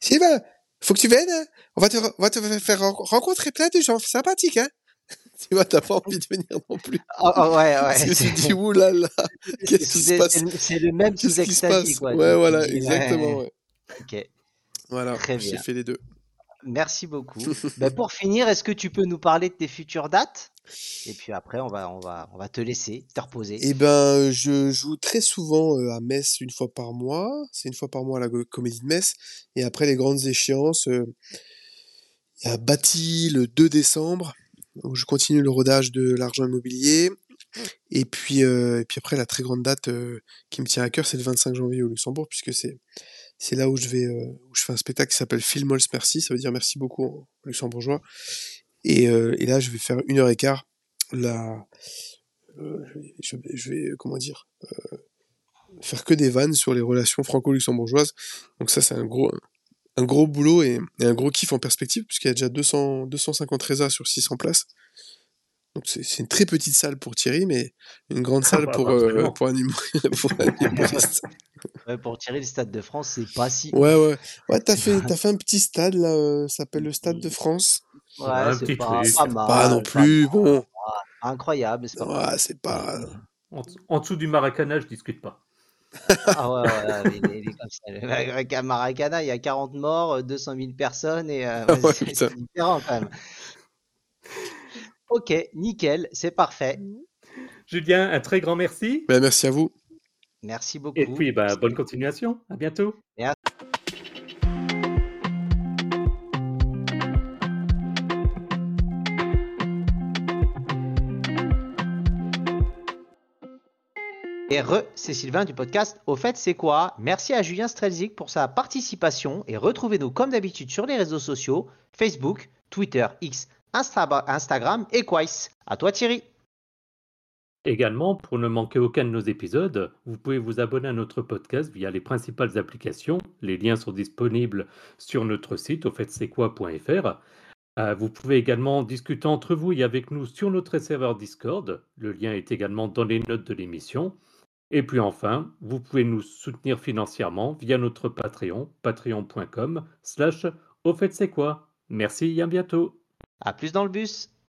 Sylvain, faut que tu viennes, hein. on va te, on va te faire rencontrer plein de gens sympathiques, hein tu vois, t'as pas envie de venir non plus. Oh, oh ouais, ouais. Parce que tu dis, oulala, qu'est-ce qui se passe C'est le même sous extatique, quoi. Ouais, voilà, exactement, ouais. Ok. Voilà, j'ai fait les deux. Merci beaucoup. ben pour finir, est-ce que tu peux nous parler de tes futures dates? Et puis après, on va, on va, on va te laisser te reposer. Eh ben, je joue très souvent euh, à Metz une fois par mois. C'est une fois par mois à la Comédie de Metz. Et après les grandes échéances, euh, il y a Bâti le 2 décembre, où je continue le rodage de l'argent immobilier. Et puis, euh, et puis après, la très grande date qui me tient à cœur, c'est le 25 janvier au Luxembourg, puisque c'est c'est là où je vais, euh, où fais un spectacle qui s'appelle Filmols Merci, ça veut dire merci beaucoup en luxembourgeois. Et, euh, et là, je vais faire une heure et quart. Euh, je, vais, comment dire, faire que des vannes sur les relations franco-luxembourgeoises. Donc ça, c'est un gros, boulot et, un gros kiff en perspective, puisqu'il y a déjà 200, 250 résas sur 600 places. Donc c'est une très petite salle pour Thierry, mais une grande salle pour, euh, pour, un pour humoriste. Ouais, pour Thierry, le Stade de France, c'est pas si. Ouais, ouais. Ouais, t'as fait, as fait un petit stade, là, euh, ça s'appelle le Stade de France. Ouais, c'est pas, pas, mal. Pas non plus, bon. Incroyable, c'est pas Ouais, c'est pas. En, dessous du Maracana, je discute pas. ah ouais, ouais, les, les, comme ça. Maracana, il y a 40 morts, 200 000 personnes, et euh, c'est différent quand même. Ok, nickel, c'est parfait. Mmh. Julien, un très grand merci. Ben, merci à vous. Merci beaucoup. Et puis, bah, bonne continuation. À bientôt. Et re, c'est Sylvain du podcast Au fait, c'est quoi? Merci à Julien Strelzik pour sa participation et retrouvez-nous comme d'habitude sur les réseaux sociaux Facebook, Twitter, X, Instagram et Quais. À toi Thierry. Également, pour ne manquer aucun de nos épisodes, vous pouvez vous abonner à notre podcast via les principales applications. Les liens sont disponibles sur notre site au fait euh, vous pouvez également discuter entre vous et avec nous sur notre serveur Discord. Le lien est également dans les notes de l'émission. Et puis enfin, vous pouvez nous soutenir financièrement via notre Patreon, patreon.com slash au fait c'est quoi. Merci et à bientôt. À plus dans le bus.